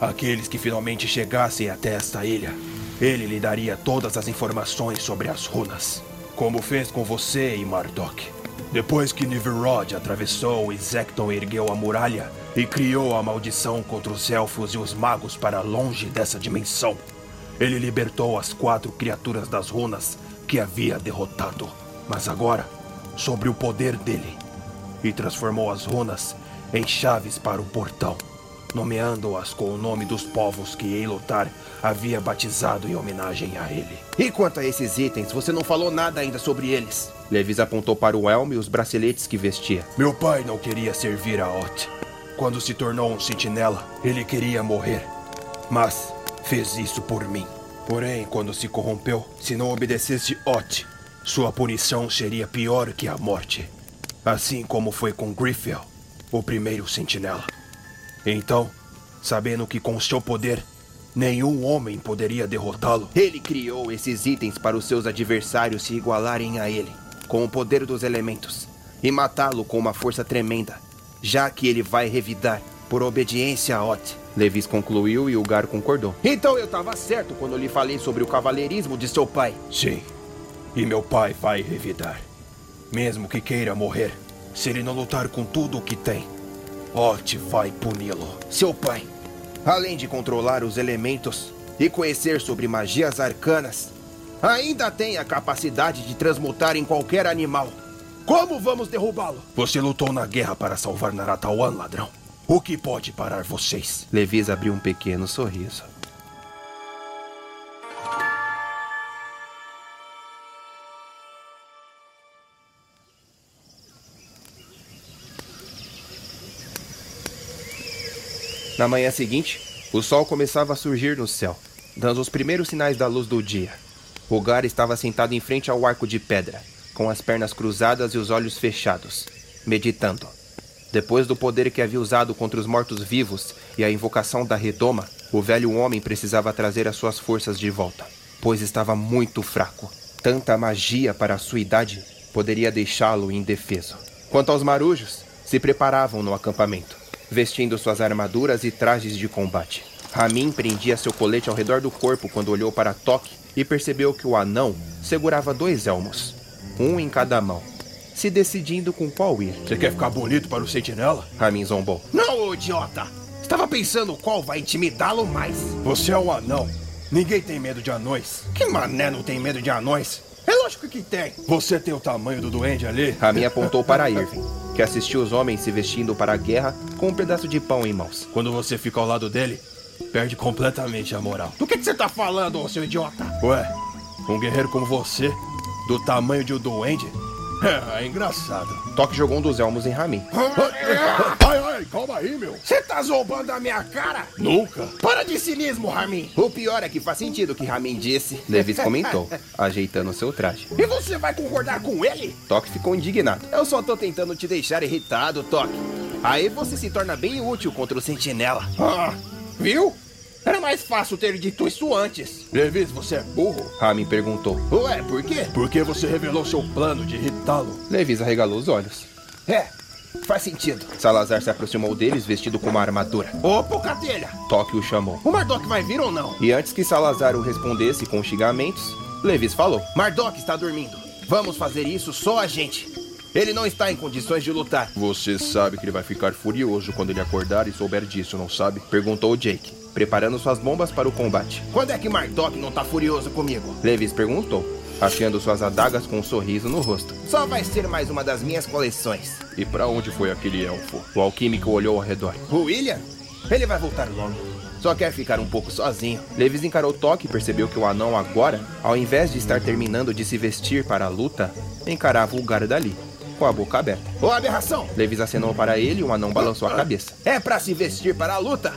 [SPEAKER 4] Aqueles que finalmente chegassem até esta ilha, ele lhe daria todas as informações sobre as runas, como fez com você e Mardok. Depois que Niverod atravessou e Zekton ergueu a muralha e criou a maldição contra os elfos e os magos para longe dessa dimensão, ele libertou as quatro criaturas das runas que havia derrotado, mas agora sobre o poder dele, e transformou as runas em chaves para o portão, nomeando-as com o nome dos povos que Eilotar havia batizado em homenagem a ele.
[SPEAKER 3] E quanto a esses itens, você não falou nada ainda sobre eles?
[SPEAKER 2] Levis apontou para o elmo e os braceletes que vestia.
[SPEAKER 4] Meu pai não queria servir a Ot. Quando se tornou um sentinela, ele queria morrer. Mas fez isso por mim. Porém, quando se corrompeu, se não obedecesse Ot, sua punição seria pior que a morte. Assim como foi com Griffel, o primeiro sentinela. Então, sabendo que com seu poder, nenhum homem poderia derrotá-lo,
[SPEAKER 3] ele criou esses itens para os seus adversários se igualarem a ele, com o poder dos elementos, e matá-lo com uma força tremenda, já que ele vai revidar
[SPEAKER 11] por obediência, Ot.
[SPEAKER 2] Levis concluiu e Ugar concordou.
[SPEAKER 11] Então eu estava certo quando lhe falei sobre o cavalheirismo de seu pai.
[SPEAKER 4] Sim. E meu pai vai revidar. Mesmo que queira morrer, se ele não lutar com tudo o que tem, Ot vai puni-lo.
[SPEAKER 11] Seu pai, além de controlar os elementos e conhecer sobre magias arcanas, ainda tem a capacidade de transmutar em qualquer animal. Como vamos derrubá-lo?
[SPEAKER 4] Você lutou na guerra para salvar Naratawan, ladrão. O que pode parar vocês?
[SPEAKER 2] Levis abriu um pequeno sorriso. Na manhã seguinte, o sol começava a surgir no céu, dando os primeiros sinais da luz do dia. Rogar estava sentado em frente ao arco de pedra, com as pernas cruzadas e os olhos fechados, meditando. Depois do poder que havia usado contra os mortos-vivos e a invocação da redoma, o velho homem precisava trazer as suas forças de volta, pois estava muito fraco. Tanta magia para a sua idade poderia deixá-lo indefeso. Quanto aos marujos, se preparavam no acampamento, vestindo suas armaduras e trajes de combate. Ramin prendia seu colete ao redor do corpo quando olhou para Toque e percebeu que o anão segurava dois elmos, um em cada mão, se decidindo com qual ir.
[SPEAKER 4] Você quer ficar bonito para o sentinela?
[SPEAKER 2] Ramin zombou.
[SPEAKER 11] Não, idiota! Estava pensando qual vai intimidá-lo mais.
[SPEAKER 4] Você é um anão. Ninguém tem medo de anões.
[SPEAKER 11] Que mané não tem medo de anões? É lógico que tem.
[SPEAKER 4] Você tem o tamanho do duende ali?
[SPEAKER 2] Ramin apontou para Irving, que assistiu os homens se vestindo para a guerra com um pedaço de pão em mãos.
[SPEAKER 4] Quando você fica ao lado dele, perde completamente a moral.
[SPEAKER 11] Do que, que você tá falando, seu idiota?
[SPEAKER 4] Ué, um guerreiro como você, do tamanho de um duende, é, é engraçado.
[SPEAKER 2] Toque jogou um dos elmos em Ramin.
[SPEAKER 4] Ai, ai, calma aí, meu.
[SPEAKER 11] Você tá zombando a minha cara?
[SPEAKER 4] Nunca.
[SPEAKER 11] Para de cinismo, Ramin.
[SPEAKER 2] O pior é que faz sentido o que Ramin disse. Levis comentou, ajeitando seu traje.
[SPEAKER 11] E você vai concordar com ele?
[SPEAKER 2] Toque ficou indignado.
[SPEAKER 11] Eu só tô tentando te deixar irritado, Toque. Aí você se torna bem útil contra o sentinela. Ah, viu? Era mais fácil ter dito isso antes.
[SPEAKER 4] Levis, você é burro?
[SPEAKER 2] Ramin perguntou.
[SPEAKER 11] Ué, por quê?
[SPEAKER 4] Porque você revelou seu plano de irritá-lo.
[SPEAKER 2] Levis arregalou os olhos.
[SPEAKER 11] É, faz sentido.
[SPEAKER 2] Salazar se aproximou deles vestido com uma armadura.
[SPEAKER 11] Ô, Pocatelha!
[SPEAKER 2] Toque o chamou.
[SPEAKER 11] O Mardok vai vir ou não?
[SPEAKER 2] E antes que Salazar o respondesse com xingamentos, Levis falou.
[SPEAKER 11] Mardok está dormindo. Vamos fazer isso só a gente. Ele não está em condições de lutar.
[SPEAKER 4] Você sabe que ele vai ficar furioso quando ele acordar e souber disso, não sabe?
[SPEAKER 2] Perguntou Jake, preparando suas bombas para o combate.
[SPEAKER 11] Quando é que Mardok não tá furioso comigo?
[SPEAKER 2] Levis perguntou, afiando suas adagas com um sorriso no rosto.
[SPEAKER 11] Só vai ser mais uma das minhas coleções.
[SPEAKER 4] E para onde foi aquele elfo?
[SPEAKER 2] O alquímico olhou ao redor.
[SPEAKER 11] O William? Ele vai voltar logo. Só quer ficar um pouco sozinho.
[SPEAKER 2] Levis encarou Toque e percebeu que o anão agora, ao invés de estar terminando de se vestir para a luta, encarava o lugar dali, com a boca aberta.
[SPEAKER 11] Ô, aberração!
[SPEAKER 2] Levis acenou para ele e o anão balançou a cabeça.
[SPEAKER 11] É para se vestir para a luta?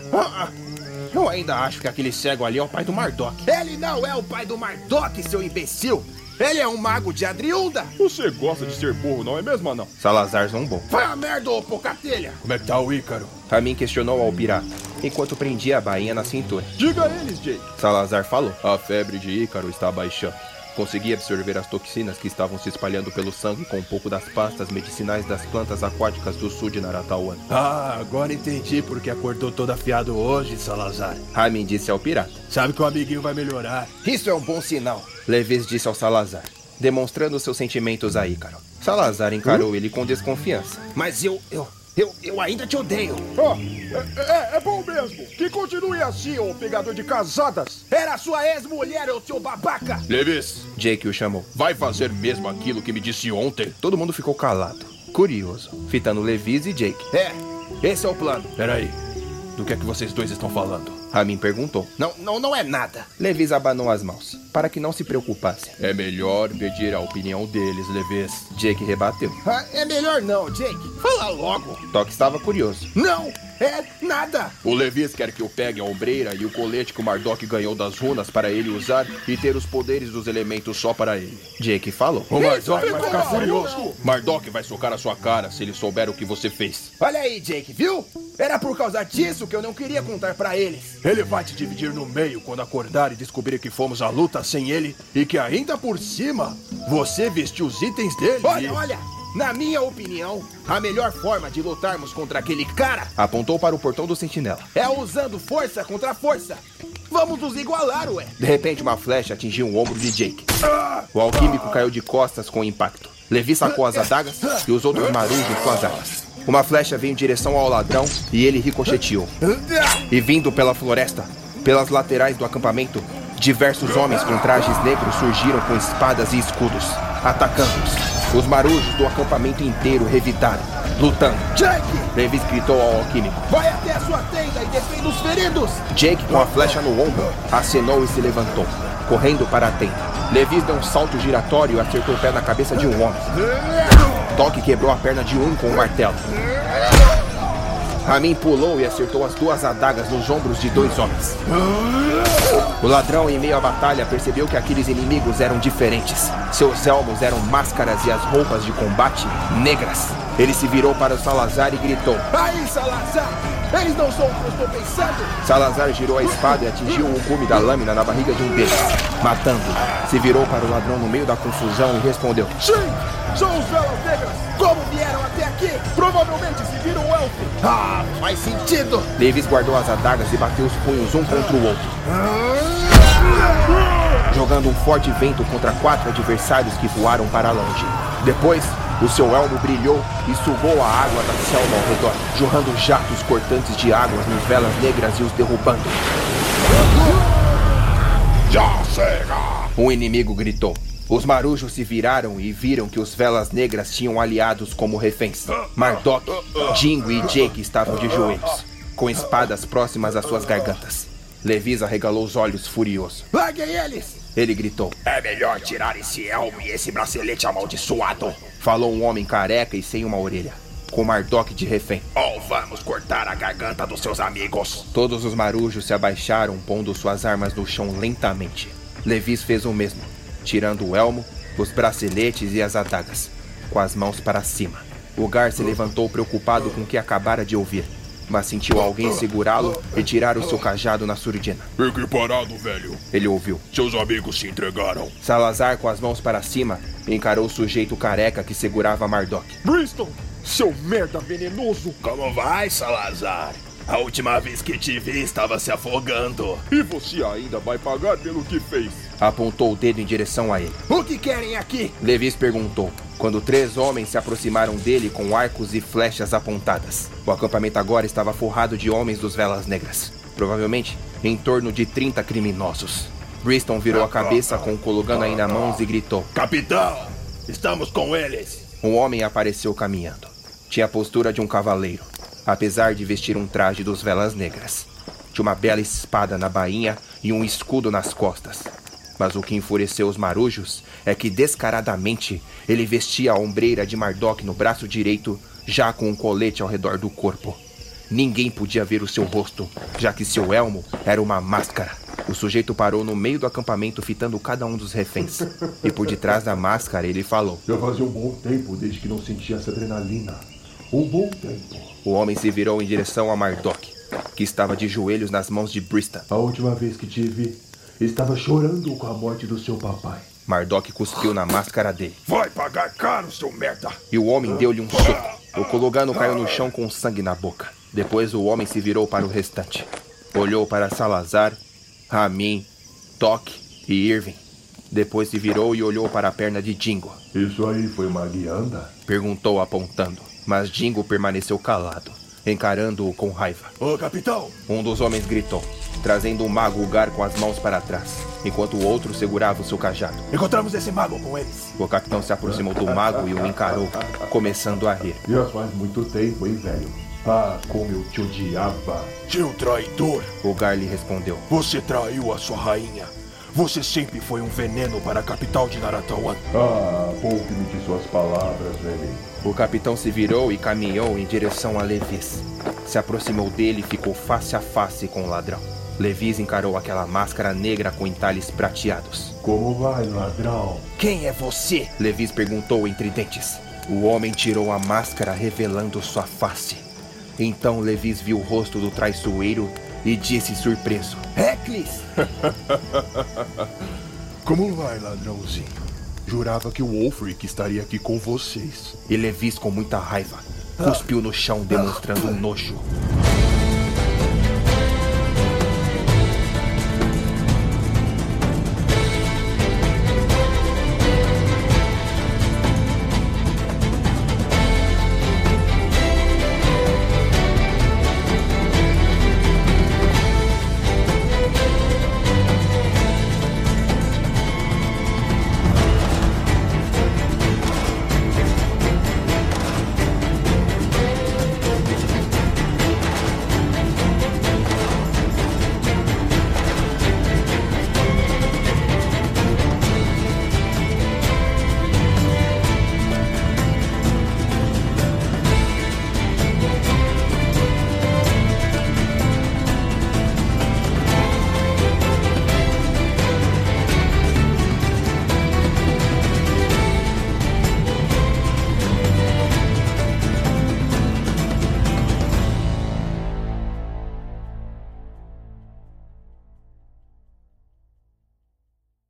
[SPEAKER 11] Eu ainda acho que aquele cego ali é o pai do Mardok. Ele não é o pai do Mardok, seu imbecil! Ele é um mago de Adriunda!
[SPEAKER 4] Você gosta de ser burro, não é mesmo, não?
[SPEAKER 2] Salazar zombou.
[SPEAKER 11] Vai a merda, ô pocatelha!
[SPEAKER 4] Como é que tá o Ícaro?
[SPEAKER 2] Ramin questionou ao pirata, enquanto prendia a bainha na cintura.
[SPEAKER 4] Diga a eles, Jake.
[SPEAKER 2] Salazar falou.
[SPEAKER 4] A febre de Ícaro está baixando. Consegui absorver as toxinas que estavam se espalhando pelo sangue com um pouco das pastas medicinais das plantas aquáticas do sul de Naratawan. Ah, agora entendi porque acordou todo afiado hoje, Salazar.
[SPEAKER 2] Ramin disse ao pirata.
[SPEAKER 4] Sabe que o amiguinho vai melhorar.
[SPEAKER 11] Isso é um bom sinal.
[SPEAKER 2] Leves disse ao Salazar, demonstrando seus sentimentos a Ícaro. Salazar encarou ele com desconfiança.
[SPEAKER 11] Mas eu, eu, eu, eu ainda te odeio.
[SPEAKER 12] Oh, é, é, é bom mesmo. Que continue assim, ô pegador de casadas.
[SPEAKER 11] Era sua ex-mulher, ô seu babaca.
[SPEAKER 4] Levis,
[SPEAKER 2] Jake o chamou.
[SPEAKER 4] vai fazer mesmo aquilo que me disse ontem?
[SPEAKER 2] Todo mundo ficou calado, curioso, fitando Levis e Jake.
[SPEAKER 11] É, esse é o plano.
[SPEAKER 4] Peraí, do que é que vocês dois estão falando?
[SPEAKER 2] Ramin perguntou.
[SPEAKER 11] Não, não, não é nada.
[SPEAKER 2] Levis abanou as mãos, para que não se preocupasse.
[SPEAKER 4] É melhor pedir a opinião deles, Levis.
[SPEAKER 2] Jake rebateu.
[SPEAKER 11] Ah, é melhor não, Jake. Fala logo.
[SPEAKER 2] Toque estava curioso.
[SPEAKER 11] Não, é nada.
[SPEAKER 4] O Levis quer que eu pegue a ombreira e o colete que o Mardok ganhou das runas para ele usar e ter os poderes dos elementos só para ele.
[SPEAKER 2] Jake falou.
[SPEAKER 4] O Mardok vai ficar furioso. Mardok vai socar a sua cara se ele souber o que você fez.
[SPEAKER 11] Olha aí, Jake, viu? Era por causa disso que eu não queria contar pra eles.
[SPEAKER 4] Ele vai te dividir no meio quando acordar e descobrir que fomos à luta sem ele e que ainda por cima você vestiu os itens dele.
[SPEAKER 11] Olha,
[SPEAKER 4] e...
[SPEAKER 11] olha,
[SPEAKER 3] Na minha opinião, a melhor forma de lutarmos contra aquele cara
[SPEAKER 2] Apontou para o portão do sentinela.
[SPEAKER 3] é usando força contra força. Vamos nos igualar, ué.
[SPEAKER 2] De repente, uma flecha atingiu o ombro de Jake. O alquímico caiu de costas com o impacto. Levi sacou as adagas e os outros marujos com as armas. Uma flecha veio em direção ao ladrão e ele ricocheteou. E vindo pela floresta, pelas laterais do acampamento, diversos homens com trajes negros surgiram com espadas e escudos, atacando-os. Os marujos do acampamento inteiro revidaram, lutando.
[SPEAKER 3] Jake,
[SPEAKER 2] Levi gritou ao alquímico.
[SPEAKER 3] vai até a sua tenda e defenda os feridos.
[SPEAKER 2] Jake, com a flecha no ombro, acenou e se levantou, correndo para a tenda. Levi deu um salto giratório e acertou o pé na cabeça de um homem. Toque quebrou a perna de um com um martelo. Ramin pulou e acertou as duas adagas nos ombros de dois homens. O ladrão, em meio à batalha, percebeu que aqueles inimigos eram diferentes. Seus elmos eram máscaras e as roupas de combate negras. Ele se virou para o Salazar e gritou.
[SPEAKER 3] Aí, Salazar, eles não são o que eu estou pensando.
[SPEAKER 2] Salazar girou a espada e atingiu o cume da lâmina na barriga de um deles, matando-o. Se virou para o ladrão no meio da confusão e respondeu:
[SPEAKER 3] Sim, são os velas negras. Como vieram aqui? Provavelmente seguiram o elfo. Ah, faz sentido.
[SPEAKER 2] Davis guardou as adagas e bateu os punhos um contra o outro, jogando um forte vento contra quatro adversários que voaram para longe. Depois, o seu elmo brilhou e sugou a água da selva ao redor, jorrando jatos cortantes de águas nos velas negras e os derrubando.
[SPEAKER 4] Já chega!
[SPEAKER 2] Um inimigo gritou. Os marujos se viraram e viram que os velas negras tinham aliados como reféns. Mardok, Jingo e Jake estavam de joelhos, com espadas próximas às suas gargantas. Levis arregalou os olhos furioso.
[SPEAKER 3] Larguem eles.
[SPEAKER 2] Ele gritou.
[SPEAKER 4] É melhor tirar esse elmo e esse bracelete amaldiçoado.
[SPEAKER 2] Falou um homem careca e sem uma orelha, com Mardok de refém.
[SPEAKER 4] Ou vamos cortar a garganta dos seus amigos.
[SPEAKER 2] Todos os marujos se abaixaram, pondo suas armas no chão lentamente. Levis fez o mesmo, tirando o elmo, os braceletes e as adagas, com as mãos para cima. O Gar se levantou preocupado com o que acabara de ouvir, mas sentiu alguém segurá-lo e tirar o seu cajado na surdina.
[SPEAKER 4] Fique parado, velho.
[SPEAKER 2] Ele ouviu.
[SPEAKER 4] Seus amigos se entregaram.
[SPEAKER 2] Salazar, com as mãos para cima, encarou o sujeito careca que segurava Mardok.
[SPEAKER 1] Briston, seu merda venenoso.
[SPEAKER 4] Como vai, Salazar? A última vez que te vi estava se afogando.
[SPEAKER 1] E você ainda vai pagar pelo que fez.
[SPEAKER 2] Apontou o dedo em direção a ele.
[SPEAKER 3] O que querem aqui?
[SPEAKER 2] Levis perguntou, quando três homens se aproximaram dele com arcos e flechas apontadas. O acampamento agora estava forrado de homens dos Velas Negras, provavelmente em torno de 30 criminosos. Briston virou a cabeça com o Kologan na mãos e gritou.
[SPEAKER 4] Capitão, estamos com eles.
[SPEAKER 2] Um homem apareceu caminhando. Tinha a postura de um cavaleiro, apesar de vestir um traje dos Velas Negras. Tinha uma bela espada na bainha e um escudo nas costas. Mas o que enfureceu os marujos é que, descaradamente, ele vestia a ombreira de Mardok no braço direito, já com um colete ao redor do corpo. Ninguém podia ver o seu rosto, já que seu elmo era uma máscara. O sujeito parou no meio do acampamento, fitando cada um dos reféns. E por detrás da máscara ele falou:
[SPEAKER 13] Já fazia um bom tempo desde que não sentia essa adrenalina. Um bom tempo.
[SPEAKER 2] O homem se virou em direção a Mardok, que estava de joelhos nas mãos de Brista.
[SPEAKER 13] A última vez que te vi, estava chorando com a morte do seu papai.
[SPEAKER 2] Mardok cuspiu na máscara dele.
[SPEAKER 4] Vai pagar caro, seu merda.
[SPEAKER 2] E o homem deu-lhe um soco. O Kologano caiu no chão com sangue na boca. Depois o homem se virou para o restante. Olhou para Salazar, Ramin, Toque e Irving. Depois se virou e olhou para a perna de Jingo.
[SPEAKER 13] Isso aí foi uma guianda?
[SPEAKER 2] Perguntou apontando. Mas Jingo permaneceu calado, encarando-o com raiva.
[SPEAKER 4] Ô, capitão.
[SPEAKER 2] Um dos homens gritou, trazendo o mago Ugar com as mãos para trás, enquanto o outro segurava o seu cajado.
[SPEAKER 4] Encontramos esse mago com eles.
[SPEAKER 2] O capitão se aproximou do mago e o encarou, começando a rir.
[SPEAKER 13] Já faz muito tempo, hein, velho? Ah, como eu te odiava.
[SPEAKER 4] Tio traidor.
[SPEAKER 2] Ugar lhe respondeu.
[SPEAKER 4] Você traiu a sua rainha. Você sempre foi um veneno para a capital de Naratawan.
[SPEAKER 13] Ah, poupe-me de suas palavras, velho.
[SPEAKER 2] O capitão se virou e caminhou em direção a Levis. Se aproximou dele e ficou face a face com o ladrão. Levis encarou aquela máscara negra com entalhes prateados.
[SPEAKER 13] Como vai, ladrão?
[SPEAKER 3] Quem é você?
[SPEAKER 2] Levis perguntou entre dentes. O homem tirou a máscara, revelando sua face. Então Levis viu o rosto do traiçoeiro e disse surpreso:
[SPEAKER 3] Heclis!
[SPEAKER 4] Como vai, ladrãozinho? Jurava que o Wolfric estaria aqui com vocês.
[SPEAKER 2] E Levis, com muita raiva, cuspiu no chão, demonstrando nojo.